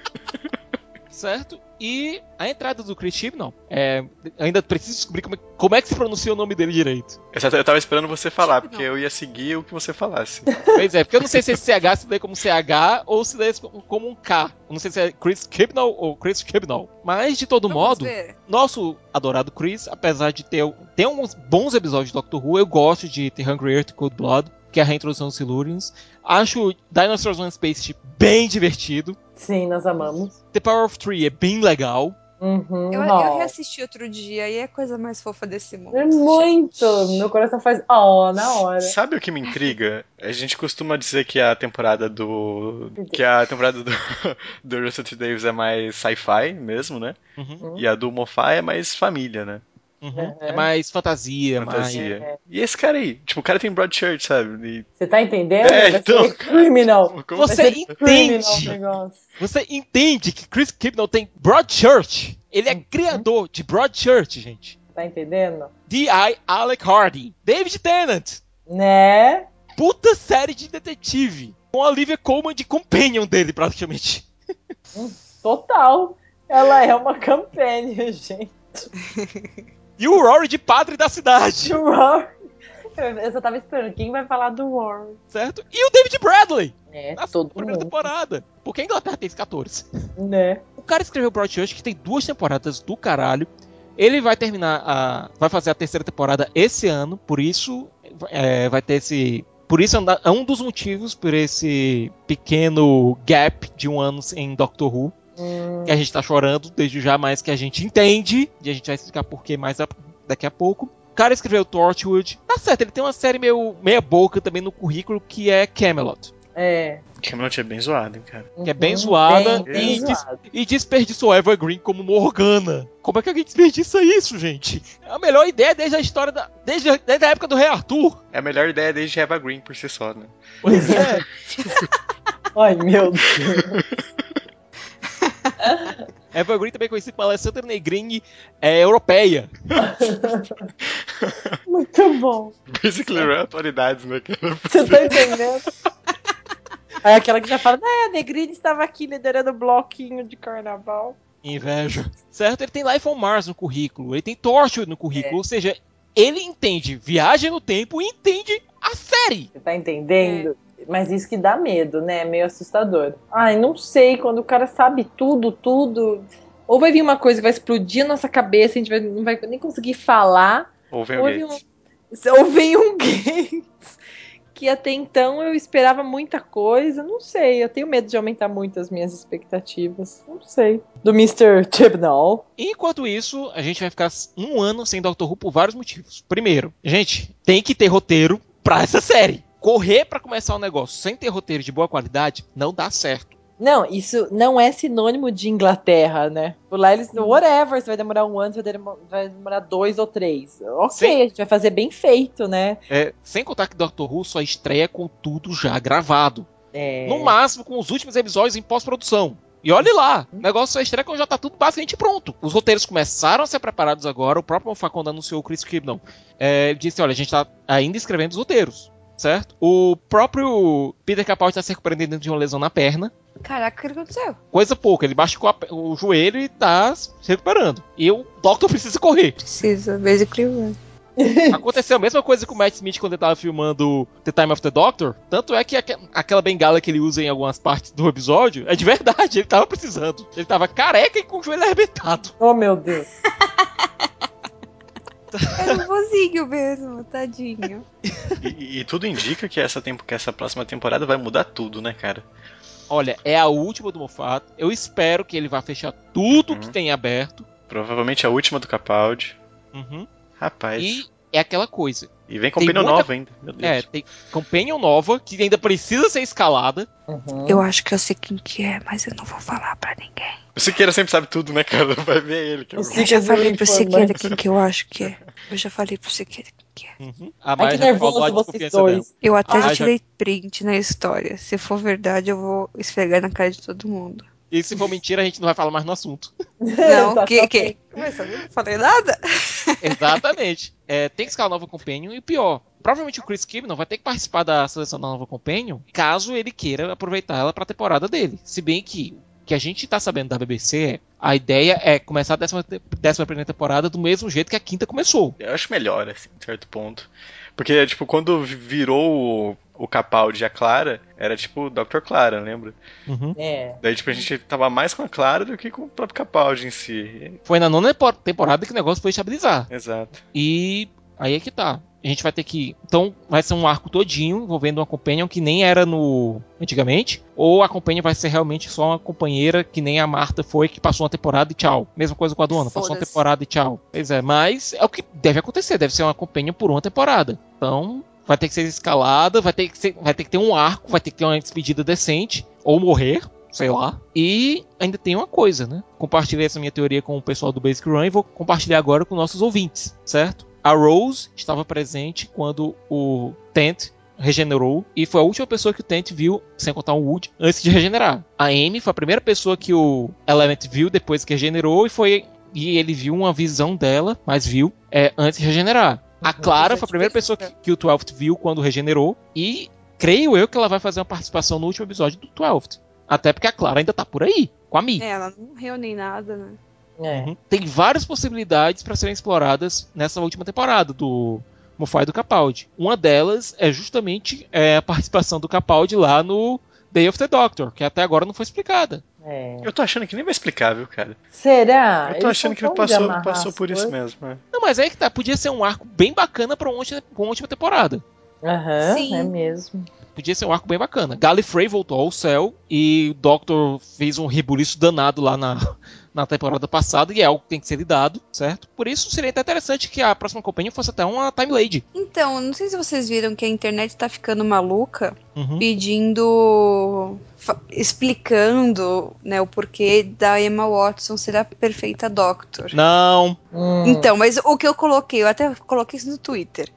certo? E a entrada do Chris Chibnall, é, ainda preciso descobrir como é, como é que se pronuncia o nome dele direito. Eu, eu tava esperando você falar, porque eu ia seguir o que você falasse. Pois é, porque eu não sei se esse CH se lê como CH ou se lê como um K. Eu não sei se é Chris Chibnall ou Chris Chibnall. Mas, de todo Vamos modo, ver. nosso adorado Chris, apesar de ter, ter uns bons episódios de Doctor Who, eu gosto de The Hungry Earth Cold Blood, que é a reintrodução dos Silurians. Acho Dinosaurs on Space bem divertido. Sim, nós amamos. The Power of Three é bem legal. Uhum, Eu, eu reassisti outro dia e é a coisa mais fofa desse mundo. É muito! Meu coração faz ó na hora. Sabe o que me intriga? A gente costuma dizer que a temporada do. que a temporada do, do Russell T. Davis é mais sci-fi mesmo, né? Uhum, E a do Moffat é mais família, né? Uhum. É mais fantasia, Fantasia. É. E esse cara aí? Tipo, o cara tem Broadchurch, sabe? E- Você tá entendendo? É, Vai então, criminal. Como- Vai Você criminal entende? negócio. Você entende que Chris Chibnall tem Broadchurch? Ele é criador de Broadchurch, gente. Tá entendendo? D.I. Alec Hardy. David Tennant. Né? Puta série de detetive. Com a Olivia Colman de companion dele, praticamente. Total. Ela é uma companion, *laughs* gente. *laughs* E o Rory de padre da cidade, *laughs* O Rory. Eu só tava esperando. Quem vai falar do Rory? certo? E o David Bradley, É, na todo primeira mundo. temporada. Porque a Inglaterra tem 14. Né? O cara escreveu Broadchurch, que tem duas temporadas do caralho. Ele vai terminar a. Vai fazer a terceira temporada esse ano, por isso é, vai ter esse. Por isso é um é um dos motivos por esse pequeno gap de um ano em Doctor Who. Que a gente tá chorando desde já, mas que a gente entende. E a gente vai explicar por que mais a- daqui a pouco. O cara escreveu Torchwood. Tá certo, ele tem uma série meio meia boca também no currículo que é Camelot. é. Camelot é bem zoado, hein, cara. Que é bem Uhum, zoada Bem, bem e zoado. E desperdiçou Evergreen como Morgana. Como é que alguém desperdiça isso, gente? É a melhor ideia desde a história da. Desde a, desde a época do Rei Arthur. É a melhor ideia desde Eva Green por si só, né? Pois é. *laughs* Ai, meu Deus. *laughs* Evergreen também conhecido como Alessandra Negrini é europeia. *laughs* Muito bom. Basically, é atualidades, né? Você tá entendendo? Aí aquela que já fala, né, a Negrini estava aqui liderando o bloquinho de carnaval. Inveja. Certo? Ele tem Life on Mars no currículo. Ele tem Torchwood no currículo. Ou seja, ele entende viagem no tempo e entende a série. Você tá entendendo? Mas isso que dá medo, né? É meio assustador. Ai, não sei, quando o cara sabe tudo, tudo. Ou vai vir uma coisa que vai explodir a nossa cabeça, a gente vai- não vai nem conseguir falar. Ou vem Ou vem Gates. um, ou vem um Gates. Que até então eu esperava muita coisa. Não sei, eu tenho medo de aumentar muito as minhas expectativas. Não sei. Do Mr. Chibnall. Enquanto isso, a gente vai ficar um ano sem Doctor Who por vários motivos. Primeiro, gente, tem que ter roteiro pra essa série. Correr pra começar um negócio sem ter roteiro de boa qualidade não dá certo. Não, isso não é sinônimo de Inglaterra, né? Por lá eles. Whatever, se vai demorar um ano, se vai demo- vai demorar dois ou três. Ok, Sim. a gente vai fazer bem feito, né? É, sem contar que Doctor Who só estreia com tudo já gravado. É. No máximo com os últimos episódios em pós-produção. E olhe lá, o negócio só estreia quando já tá tudo basicamente pronto. Os roteiros começaram a ser preparados agora. O próprio Moffat, quando anunciou o Chris Chibnall, é, disse: olha, a gente tá ainda escrevendo os roteiros. Certo? O próprio Peter Capaldi tá se recuperando dentro de uma lesão na perna. Caraca, o que aconteceu? Coisa pouca, ele machucou a o joelho e tá se recuperando. E o Doctor precisa correr. Precisa, basically *laughs* run. Aconteceu a mesma coisa com o Matt Smith quando ele tava filmando The Time of the Doctor. Tanto é que aque- aquela bengala que ele usa em algumas partes do episódio é de verdade, *laughs* ele tava precisando. Ele tava careca e com o joelho arrebentado. Oh, meu Deus. *laughs* É um vozinho mesmo, tadinho. E, e tudo indica que essa, tempo, que essa próxima temporada vai mudar tudo, né, cara? Olha, é a última do Moffat. Eu espero que ele vá fechar tudo Uhum. que tem aberto. Provavelmente a última do Capaldi. Uhum. Rapaz. E, é aquela coisa. vem com tem pneu muita- nova ainda. Meu Deus. É, tem Companion nova, que ainda precisa ser escalada. Uhum. Eu acho que eu sei quem que é, mas eu não vou falar pra ninguém. O Siqueira sempre sabe tudo, né, cara? *laughs* Vai ver ele. Que é Siqueira Eu já falei pro Siqueira quem que eu acho que é. Eu já falei pro Siqueira quem que é. Uhum. A Ai, Maia que já falou nervoso a vocês desconfiança dela. dois. Eu até Ah, já já- tirei print na história. Se for verdade, eu vou esfregar na cara de todo mundo. E se for mentira, a gente não vai falar mais no assunto. *laughs* Não, que, Exatamente. que? Mas eu não falei nada? Exatamente. É, tem que escalar a nova Companion e pior. Provavelmente o Chris Kibnon vai ter que participar da seleção da nova Companion caso ele queira aproveitar ela pra temporada dele. Se bem que o que a gente tá sabendo da BBC é a ideia é começar a décima, décima primeira temporada do mesmo jeito que a quinta começou. Eu acho melhor, assim, em certo ponto. Porque, tipo, quando virou o, Capaldi e a Clara, era tipo Dr. Clara, lembra? É. Daí, tipo, a gente tava mais com a Clara do que com o próprio Capaldi em si. Foi na nona tempo- temporada que o negócio foi estabilizar. Exato. E aí é que tá. A gente vai ter que. Então, vai ser um arco todinho envolvendo uma companion que nem era no. antigamente. Ou a companion vai ser realmente só uma companheira que nem a Marta foi, que passou uma temporada e tchau. Mesma coisa com a Duana, passou uma temporada e tchau. Pois é, mas é o que deve acontecer. Deve ser uma companion por uma temporada. Então, vai ter que ser escalada, vai ter que, ser, vai ter, que ter um arco, vai ter que ter uma despedida decente. Ou morrer. Sei lá. E ainda tem uma coisa, né? Compartilhei essa minha teoria com o pessoal do Basic Run e vou compartilhar agora com nossos ouvintes, certo? A Rose estava presente quando o Tent regenerou e foi a última pessoa que o Tent viu, sem contar o Wood, antes de regenerar. A Amy foi a primeira pessoa que o Element viu depois que regenerou e foi e ele viu uma visão dela, mas viu é, antes de regenerar. A Clara foi a primeira pessoa que, que o Twelfth viu quando regenerou e creio eu que ela vai fazer uma participação no último episódio do Twelfth. Até porque a Clara ainda tá por aí, com a Mi. É, ela não morreu nem nada, né? É. Uhum. Tem várias possibilidades para serem exploradas nessa última temporada do Moffat e do Capaldi. Uma delas é justamente é, a participação do Capaldi lá no Day of the Doctor, que até agora não foi explicada. É. Eu tô achando que nem vai explicar, viu, cara? Será? Eu tô Eles achando que ele passou, passou as por isso mesmo. é. Não, mas aí que tá, podia ser um arco bem bacana para uma última, pra uma última temporada. Aham, Sim. é mesmo. Podia ser um arco bem bacana. Gallifrey voltou ao céu e o Doctor fez um rebuliço danado lá na, na temporada passada e é algo que tem que ser lidado, certo? Por isso seria até interessante que a próxima companhia fosse até uma Time Lady. Então, não sei se vocês viram que a internet tá ficando maluca Uhum. pedindo. explicando né, o porquê da Emma Watson ser a perfeita Doctor. Não, Hum, Então, mas o que eu coloquei, eu até coloquei isso no Twitter.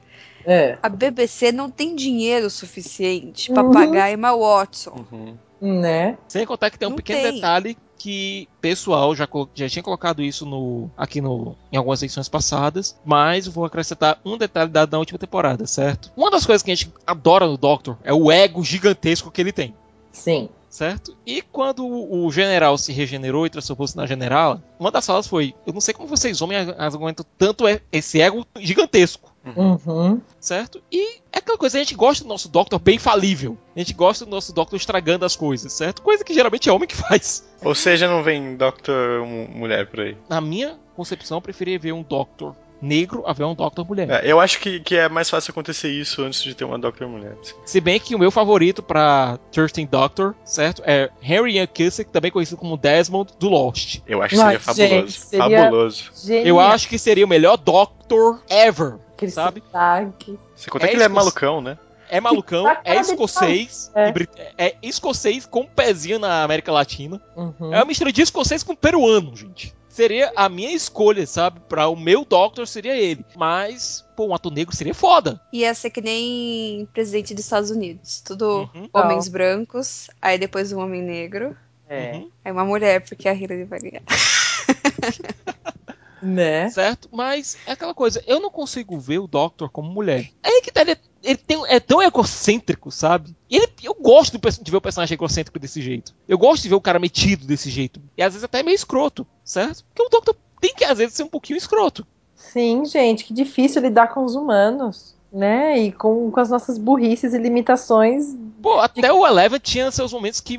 é. A BBC não tem dinheiro suficiente pra Uhum. pagar a Emma Watson. Uhum. Né? Sem contar que tem um Não pequeno tem. detalhe que pessoal já, já tinha colocado isso no, aqui no, em algumas edições passadas, mas vou acrescentar um detalhe dado na última temporada, certo? Uma das coisas que a gente adora no Doctor é o ego gigantesco que ele tem, Sim. certo? E quando o general se regenerou e transformou-se na general, uma das falas foi: Eu não sei como vocês homens aguentam tanto esse ego gigantesco. Uhum. certo? E é aquela coisa, a gente gosta do nosso Doctor bem falível. A gente gosta do nosso Doctor estragando as coisas, certo? Coisa que geralmente é homem que *laughs* faz. Ou seja, não vem Doctor mu- mulher por aí. Na minha concepção, eu preferia ver um Doctor negro a ver um Doctor mulher. É, eu acho que, que é mais fácil acontecer isso antes de ter uma Doctor mulher. Se bem que o meu favorito pra 13 Doctor, certo? É Harry Ian Cusick, também conhecido como Desmond do Lost. Eu acho que seria Mas, fabuloso. gente, seria- Fabuloso. Genial. Eu acho que seria o melhor Doctor ever, Aquele sabe? sotaque. Você conta É que ele é malucão, né? É malucão, é escocês. É. brit- é escocês com um pezinho na América Latina. Uhum. É uma mistura de escocês com peruano, gente. Seria a minha escolha, sabe? Pra o meu Doctor seria ele. Mas, pô, um ator negro seria foda. Ia ser que nem presidente dos Estados Unidos. Tudo Uhum. homens brancos, aí depois um homem negro, É. Uhum. aí uma mulher, porque a Hillary vai ganhar. *laughs* Né? Certo? Mas é aquela coisa, eu não consigo ver o Doctor como mulher. É aí que tá, ele, é- ele tem, é tão egocêntrico, sabe? E ele, eu gosto de ver o personagem egocêntrico desse jeito. Eu gosto de ver o cara metido desse jeito. E às vezes até meio escroto, certo? Porque o Doctor tem que às vezes ser um pouquinho escroto. Sim, gente, que difícil lidar com os humanos, né? E com, com as nossas burrices e limitações. Pô, até o Eleven tinha seus momentos que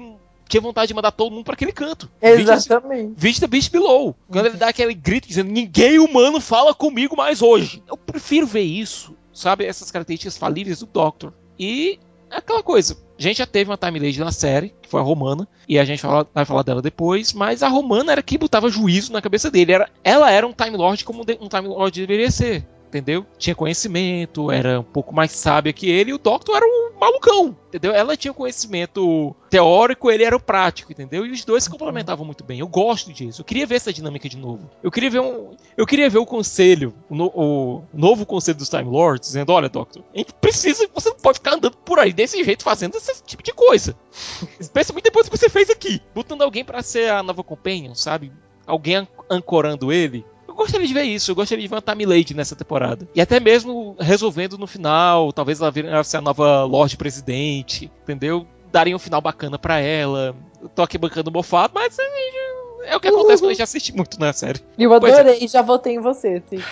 tinha vontade de mandar todo mundo pra aquele canto. Exatamente. Viste The Beast Below. Quando ele dá aquele grito dizendo ninguém humano fala comigo mais hoje. Eu prefiro ver isso, sabe? Essas características falíveis do Doctor. E é aquela coisa. A gente já teve uma Time Lady na série, que foi a Romana, e a gente fala- vai falar dela depois, mas a Romana era quem botava juízo na cabeça dele. Era, ela era um Time Lord como de- um Time Lord deveria ser. Entendeu? Tinha conhecimento, era um pouco mais sábia que ele, e o Doctor era um malucão, entendeu? Ela tinha conhecimento teórico, ele era o prático, entendeu? E os dois se complementavam muito bem. Eu gosto disso. Eu queria ver essa dinâmica de novo. Eu queria ver um, eu queria ver o conselho, o, no- o novo conselho dos Time Lords, dizendo: "Olha, Doctor, a gente precisa, você não pode ficar andando por aí desse jeito fazendo esse tipo de coisa. *laughs* Especialmente depois que você fez aqui, botando alguém pra ser a nova companion, sabe? Alguém an- ancorando ele. Eu gostaria de ver isso, eu gostaria de ver uma Time Lady nessa temporada. E até mesmo resolvendo no final, talvez ela virasse a nova Lorde Presidente, entendeu? Daria um final bacana pra ela. Eu tô aqui bancando mofado, mas é, é o que acontece quando a gente assiste muito na série. Eu é. adorei, já votei em você, Tico.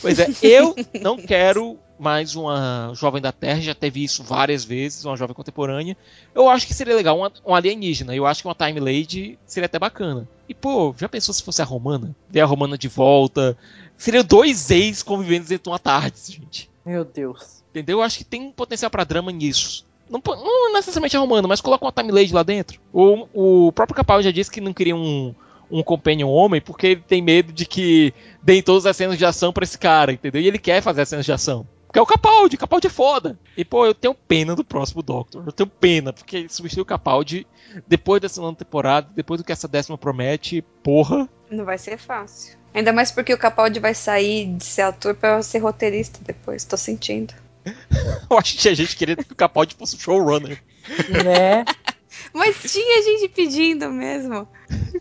Pois é, eu não quero mais uma jovem da Terra, já teve isso várias vezes, uma jovem contemporânea. Eu acho que seria legal uma, um alienígena, eu acho que uma Time Lady seria até bacana. E pô, já pensou se fosse a Romana? Ver a Romana de volta. Seriam dois ex convivendo dentro de uma tarde, gente. Meu Deus. Entendeu? Eu acho que tem um potencial pra drama nisso. Não, não necessariamente a Romana, mas coloca uma Time Lady lá dentro. O, o próprio Capal já disse que não queria um, um companion homem porque ele tem medo de que deem todas as cenas de ação pra esse cara, entendeu? E ele quer fazer as cenas de ação. Porque é o Capaldi, Capaldi é foda. E pô, eu tenho pena do próximo Doctor. Eu tenho pena, porque substituir o Capaldi depois dessa nona temporada, depois do que essa décima promete, porra. Não vai ser fácil. Ainda mais porque o Capaldi vai sair de ser ator pra ser roteirista depois, tô sentindo. *laughs* Eu acho que tinha gente querendo que o Capaldi fosse o showrunner. Né? *laughs* Mas tinha gente pedindo mesmo.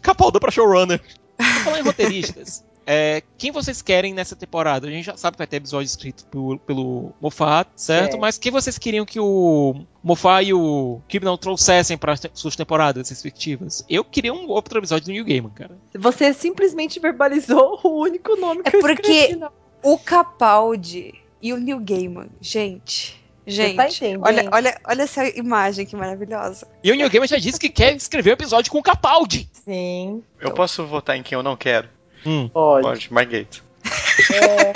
Capaldi pra showrunner. *laughs* Vou falar em roteiristas. É, quem vocês querem nessa temporada? A gente já sabe que vai ter episódio escrito pelo, pelo Moffat, certo? É. Mas quem vocês queriam que o Moffat e o Kibnall trouxessem para suas temporadas respectivas? Eu queria um outro episódio do New Gaiman, cara. Você simplesmente verbalizou o único nome que É eu porque- escrevi O Capaldi e o Neil Gaiman, gente. Gente, tá olha, olha, olha essa imagem que maravilhosa. E o New Gaiman já disse que quer escrever um episódio com o Capaldi. Sim, Eu posso votar em quem eu não quero? Hum. pode. Pode, Margate. É,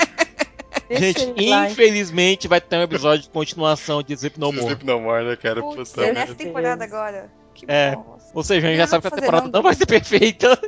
deixa Gente, infelizmente vai ter um episódio de continuação de Zip No More. Sleep No More, né, cara? Putz, Puta é nessa temporada agora. Que É. bosta. Ou seja, a gente já Não, sabe que a temporada não, não vai ser perfeita.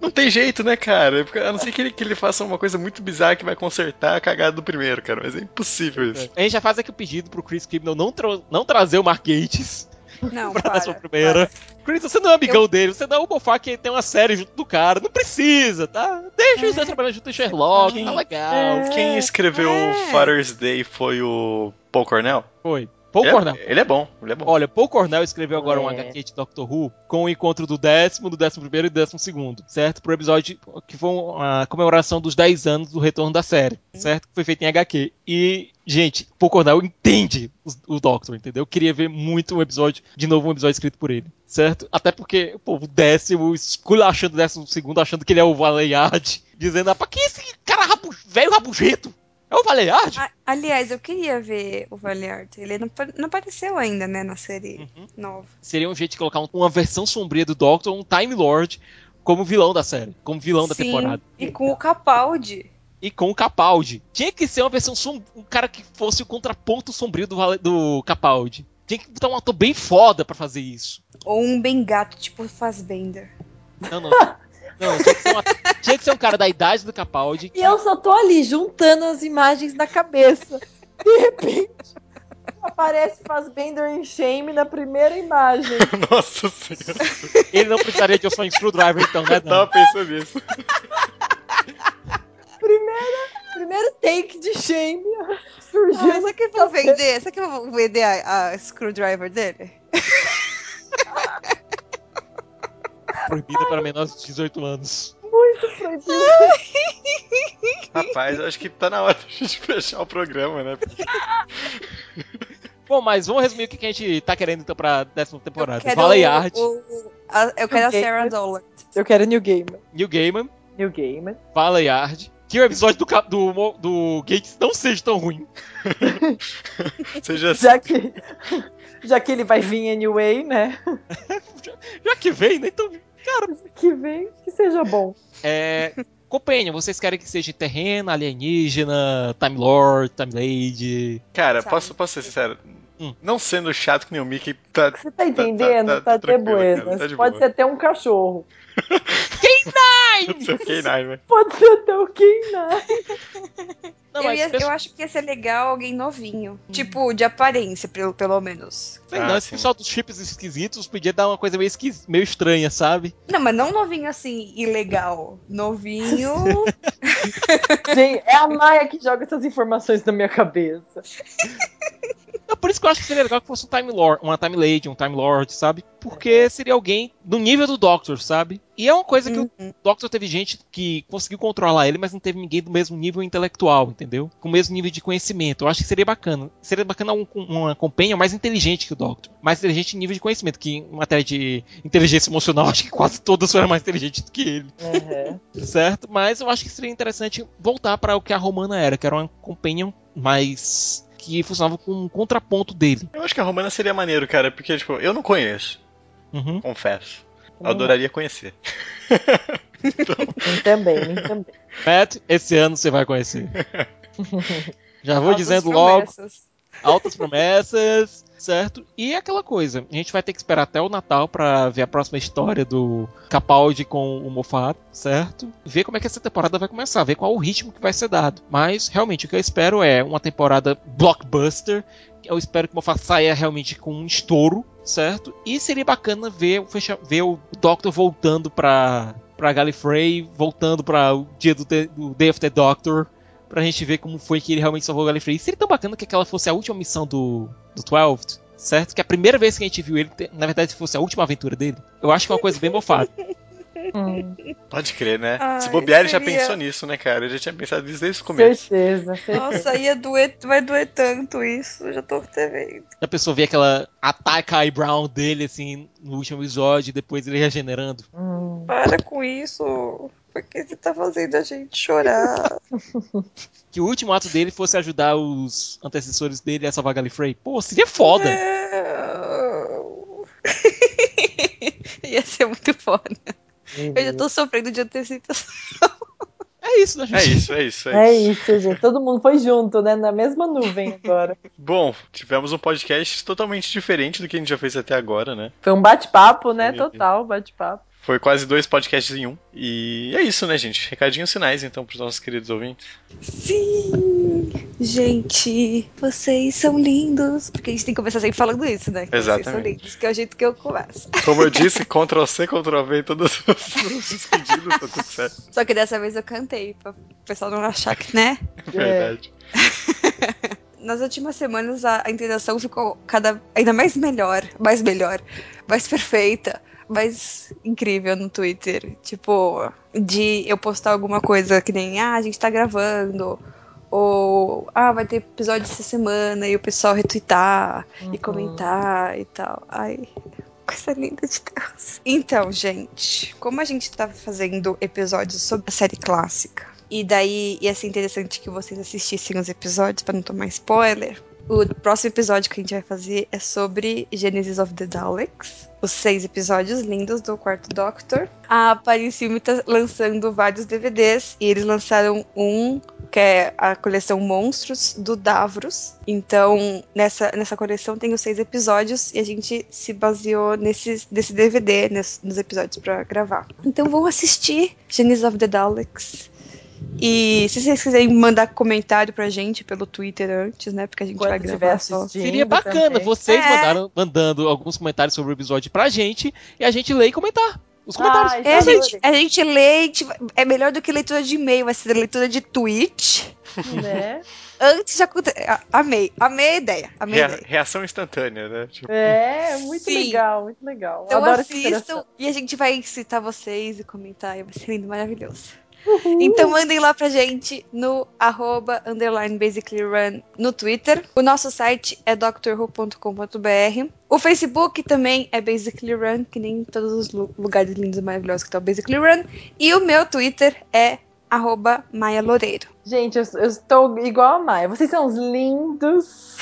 Não tem jeito, né, cara? Porque A não ser que ele, que ele faça uma coisa muito bizarra que vai consertar a cagada do primeiro, cara. Mas é impossível isso. A gente já faz aqui o pedido pro Chris Kibnall não, tra- não trazer o Mark Gates Não, *laughs* pra para, sua primeira. para. Chris, você não é amigão dele, você não é o Moffat que tem uma série junto do cara. Não precisa, tá? Deixa os dois trabalhando junto em Sherlock, tá legal. É. Quem escreveu É. Father's Day foi o Paul Cornell? Foi. Paul ele, Cornell. É, ele é bom, ele é bom. Olha, Paul Cornell escreveu agora um É. HQ de Doctor Who com o encontro do décimo, do décimo primeiro e do décimo segundo, certo? Pro episódio que foi a comemoração dos 10 anos do retorno da série, certo? Que foi feito em HQ. E, gente, Paul Cornell entende o Doctor, entendeu? Eu queria ver muito um episódio, de novo um episódio escrito por ele, certo? Até porque, pô, o décimo, esculachando o décimo segundo, achando que ele é o Valeyard, dizendo, ah, pra que esse cara rabu- velho rabugento? É o Valeyard? A- aliás, eu queria ver o Valiard. Ele não, não apareceu ainda, né, na série Uhum. nova. seria um jeito de colocar um- uma versão sombria do Doctor, um Time Lord, como vilão da série, como vilão da Sim, temporada. E com o Capaldi. E com o Capaldi. Tinha que ser uma versão som... um cara que fosse o contraponto sombrio do, do Capaldi. Tinha que botar um ator bem foda pra fazer isso. Ou um bem gato, tipo Fassbender. Não, não. *laughs* Não, tinha que, ser um ator- tinha que ser um cara da idade do Capaldi. E eu só tô ali juntando as imagens na cabeça. De repente, aparece Fassbender em Shame na primeira imagem. *laughs* Nossa senhora. Ele não precisaria de um sonho screwdriver, então, né? Eu Não. pensando nisso. Primeira, primeiro take de Shame surgiu. Ah, será que eu vou vender? Será que eu vou vender a, a screwdriver dele? *laughs* Proibida para menores de 18 anos. muito proibido. Rapaz, eu acho que tá na hora da gente fechar o programa, né? Bom, mas vamos resumir o que a gente tá querendo então pra décima temporada. Eu quero Valeyard, o- o- a- eu quero a Ok. Sarah Dolan. Eu quero New Gaiman. New Gaiman, New Gaiman. Valeyard. Que o episódio do, do, do Gates não seja tão ruim. *laughs* Seja assim. Já que, já que ele vai vir anyway, né? *laughs* Já que vem, né? Então, Que vem, que seja bom. É. Companion, vocês querem que seja terreno, alienígena, Time Lord, Time Lady. Cara, Sabe. posso, posso ser sincero? Não sendo chato que nem o Mickey, tá. Você tá entendendo? Tá, tá tá, tranquilo, buenas. cara, tá de Pode boa. ser até um cachorro. Seu K9, velho. Pode ser até o Kina. *laughs* Não, eu, mas ia- pessoal- eu acho que ia ser legal alguém novinho. Tipo, de aparência, pelo, pelo menos. sei Ah, não, esse sim. pessoal dos chips esquisitos podia dar uma coisa meio, esquis... meio estranha, sabe? Não, mas não novinho assim, ilegal. Novinho. *laughs* Gente, é a Maia que joga essas informações na minha cabeça. *laughs* É por isso que eu acho que seria legal que fosse um Time Lord, uma Time Lady, um Time Lord, sabe? Porque seria alguém do nível do Doctor, sabe? E é uma coisa que o Uhum. Doctor teve gente que conseguiu controlar ele, mas não teve ninguém do mesmo nível intelectual, entendeu? Com o mesmo nível de conhecimento. Eu acho que seria bacana. Seria bacana um, uma companhia mais inteligente que o Doctor. Mais inteligente em nível de conhecimento, que em matéria de inteligência emocional, *laughs* acho que quase todas foram mais inteligentes do que ele. Uhum. certo? Mas eu acho que seria interessante voltar para o que a Romana era, que era uma companion mais que funcionava com um contraponto dele. Eu acho que a Romana seria maneiro, cara, porque, tipo, eu não conheço, Uhum. confesso. Eu adoraria conhecer. Mim também, também. Matt, esse ano você vai conhecer. *laughs* Já vou Altas dizendo logo, promessas. altas promessas, certo? E aquela coisa, a gente vai ter que esperar até o Natal pra ver a próxima história do Capaldi com o Moffat, certo? Ver como é que essa temporada vai começar, ver qual o ritmo que vai ser dado. Mas realmente o que eu espero é uma temporada blockbuster. Eu espero que o Moffat saia realmente com um estouro, certo? E seria bacana ver, o fecha- ver o Doctor voltando pra, pra Gallifrey, voltando para o dia do, do Day of the Doctor, pra gente ver como foi que ele realmente salvou o Gallifrey. Seria tão bacana que aquela fosse a última missão do, do 12, certo? Que a primeira vez que a gente viu ele, na verdade, fosse a última aventura dele. Eu acho que é uma coisa bem mofada. Hum, *laughs* Pode crer, né? Ai, Se bobear, ele já pensou nisso, né, cara? Ele já tinha pensado nisso desde o começo. certeza, certeza. Nossa, ia doer, vai doer tanto isso. Eu já tô até vendo. A pessoa vê aquela ataca eyebrow dele, assim, no último episódio, e depois ele regenerando. Hum. Para com isso. Por que você tá fazendo a gente chorar? *laughs* Que o último ato dele fosse ajudar os antecessores dele a salvar Gallifrey. Pô, seria foda! Não. *laughs* Ia ser muito foda. Eu já tô sofrendo de antecipação. É isso, né, gente? É isso, é isso, é É isso. isso, gente. Todo mundo foi junto, né? Na mesma nuvem agora. *laughs* Bom, tivemos um podcast totalmente diferente do que a gente já fez até agora, né? Foi um bate-papo, né? Total, bate-papo. Foi quase dois podcasts em um. E é isso, né, gente? Recadinhos finais, então, pros nossos queridos ouvintes. Sim! Gente, vocês são lindos. Porque a gente tem que começar sempre falando isso, né? Que Vocês são Exatamente. lindos, que é o jeito que eu começo. Como eu disse, *laughs* Ctrl C, Ctrl V em todos os os *laughs* pedidos, tá tudo certo. Só que dessa vez eu cantei, pra o pessoal não achar que, né? Verdade. *laughs* Nas últimas semanas a, a interação ficou cada ainda mais melhor, mais melhor, mais perfeita, mais incrível no Twitter. Tipo, de eu postar alguma coisa que nem, ah, a gente tá gravando, ou ah, vai ter episódio essa semana, e o pessoal retweetar e Uhum. comentar e tal. Ai. Coisa linda de Deus. Então, gente, como a gente tá fazendo episódios sobre a série clássica, e daí ia ser interessante que vocês assistissem os episódios para não tomar spoiler. O próximo episódio que a gente vai fazer é sobre Genesis of the Daleks. Os seis episódios lindos do quarto Doctor. A Paris Filme tá lançando vários DVDs e eles lançaram um que é a coleção Monstros do Davros. Então, nessa, nessa coleção tem os seis episódios e a gente se baseou nesse, nesse DVD, nes- nos episódios para gravar. Então, vão assistir Genesis of the Daleks. E se vocês quiserem mandar comentário pra gente pelo Twitter antes, né? Porque a gente vai Quando estiver gravar só. Seria bacana também. vocês É. mandaram, mandando alguns comentários sobre o episódio pra gente e a gente lê e comentar. Os comentários. Ai, É, a gente, a gente lê, a gente vai- é melhor do que leitura de e-mail, vai ser leitura de tweet. Né? *laughs* Antes de acontecer. Amei, amei a ideia. Amei a Rea- ideia. reação instantânea, né? Tipo, É, muito Sim. legal, muito legal. Então Adoro assistam e a gente vai citar vocês e comentar. e Vai ser lindo, maravilhoso. Então mandem lá pra gente no arroba underline basically run no Twitter. O nosso site é drwho.com.br. O Facebook também é Basically Run, que nem todos os lu- lugares lindos e maravilhosos que tá o Basically Run. E o meu Twitter é arroba Maia Loureiro. Gente, eu, eu estou igual a Maia. Vocês são os lindos.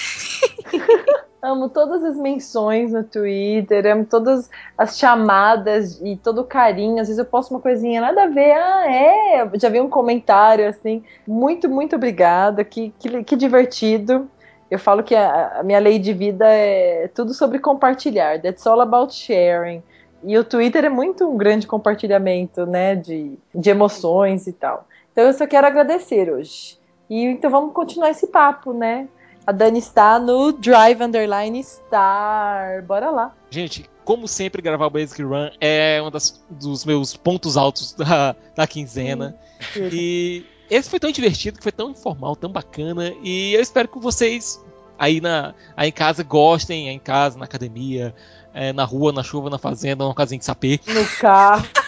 *laughs* amo todas as menções no Twitter, amo todas as chamadas e todo o carinho. Às vezes eu posto uma coisinha nada a ver. Ah, é. Já vi um comentário assim. Muito, muito obrigada. Que, que, que divertido. Eu falo que a, a minha lei de vida é tudo sobre compartilhar. That's all about sharing. E o Twitter é muito um grande compartilhamento, né, de, de emoções e tal. Então eu só quero agradecer hoje. E então vamos continuar esse papo, né? A Dani está no Drive Underline Star. Bora lá. Gente, como sempre, gravar o Basic Run é um das, dos meus pontos altos *laughs* da, da quinzena. E esse foi tão divertido, foi tão informal, tão bacana. E eu espero que vocês aí, na, aí em casa gostem, aí em casa, na academia, é, na rua, na chuva, na fazenda, na casinha de sapê. No carro. *laughs*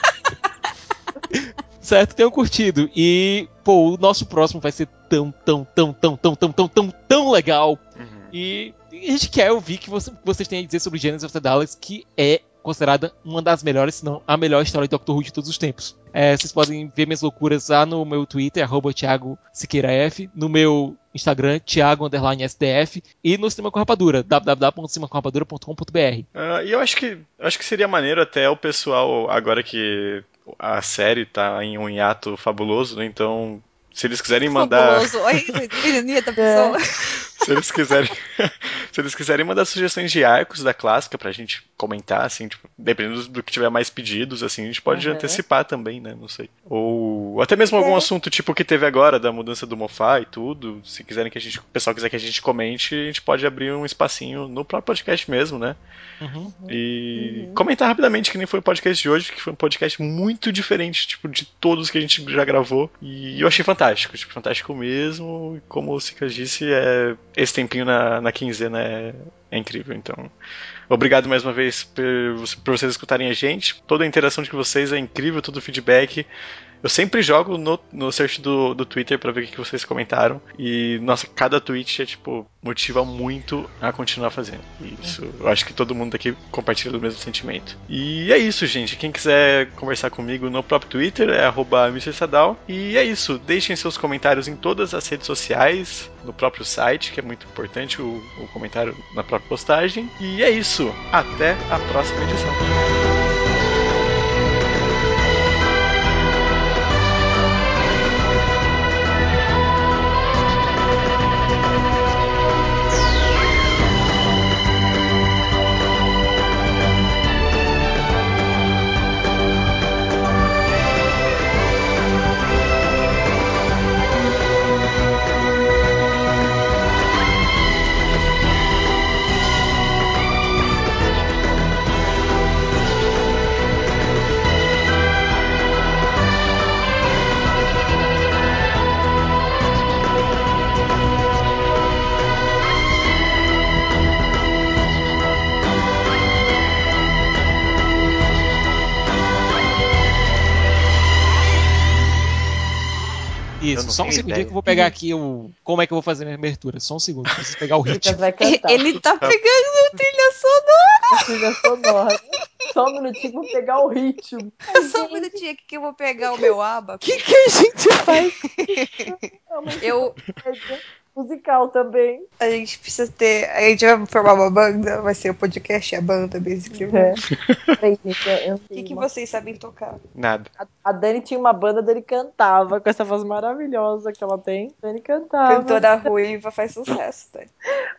certo? Tenham curtido. E, pô, o nosso próximo vai ser tão, tão, tão, tão, tão, tão, tão, tão, tão legal. E, e a gente quer ouvir que você, vocês têm a dizer sobre Genesis of the Daleks, que é considerada uma das melhores, se não a melhor história de Doctor Who de todos os tempos. É, vocês podem ver minhas loucuras lá no meu Twitter, arroba Thiago Siqueira F, no meu Instagram, Thiago SDF, e no Cinema com Rapadura, www.cinemacorrapadura.com.br. Uh, e eu acho que acho que seria maneiro até o pessoal, agora que a série tá em um hiato fabuloso, né? Então, se eles quiserem mandar. Fabuloso, olha a ironia da pessoa. se eles quiserem *laughs* se eles quiserem mandar sugestões de arcos da clássica pra gente comentar assim tipo, dependendo do que tiver mais pedidos assim a gente pode uhum. antecipar também né não sei ou até mesmo algum é. assunto tipo que teve agora da mudança do Mofá e tudo se quiserem que a gente o pessoal quiser que a gente comente a gente pode abrir um espacinho no próprio podcast mesmo né uhum. e uhum. comentar rapidamente que nem foi o podcast de hoje que foi um podcast muito diferente tipo de todos que a gente já gravou e eu achei fantástico tipo fantástico mesmo como o Cicas disse é esse tempinho na, na quinzena é, é incrível. Então, obrigado mais uma vez por, por vocês escutarem a gente. Toda a interação de vocês é incrível, todo o feedback. Eu sempre jogo no, no search do, do Twitter para ver o que vocês comentaram. E, nossa, cada tweet é, tipo, motiva muito a continuar fazendo. Isso, eu acho que todo mundo aqui compartilha do mesmo sentimento. E é isso, gente. Quem quiser conversar comigo no próprio Twitter é @mrsadal. E é isso. Deixem seus comentários em todas as redes sociais, no próprio site, que é muito importante o, o comentário na própria postagem. E é isso. Até a próxima edição. Isso, só um segundinho que eu vou pegar aqui o. Como é que eu vou fazer minha abertura? Só um segundo, preciso pegar o ritmo. *laughs* Ele tá pegando a trilha sonora. trilha sonora. Só um minutinho que eu vou pegar o ritmo. É só um minutinho aqui que eu vou pegar o meu aba. O que, que a gente faz? *laughs* eu musical também. A gente precisa ter. A gente vai formar uma banda, vai ser o podcast a banda, basically. É. O que, que vocês sabem tocar? Nada. A, a, Dani tinha uma banda dele cantava com essa voz maravilhosa que ela tem. Dani cantava. Cantora ruiva faz sucesso, Dani.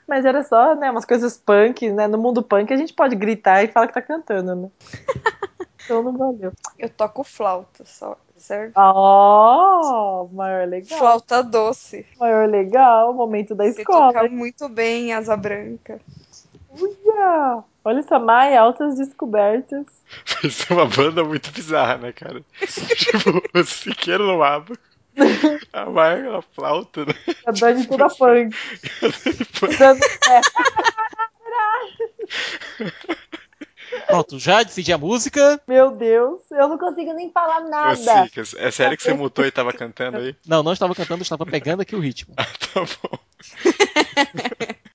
Mas era só, né, umas coisas punk, né? No mundo punk a gente pode gritar e falar que tá cantando, né? *laughs* então não valeu. Eu toco flauta só certo? Oh, maior legal. Flauta doce. Maior legal, momento da Você escola. Toca muito bem Asa Branca. Uia! Olha essa Maia, altas descobertas. *laughs* Vai ser uma banda muito bizarra, né, cara? *laughs* tipo, o Siqueiro no aba. A Maia na flauta, né? A Dani toda punk. *laughs* Dando... É. Pronto, já decidi a música. Meu Deus, eu não consigo nem falar nada. Ô, é sério que você mutou e tava cantando aí? Não, não estava cantando, estava pegando aqui o ritmo. *laughs* Ah, tá bom. *laughs*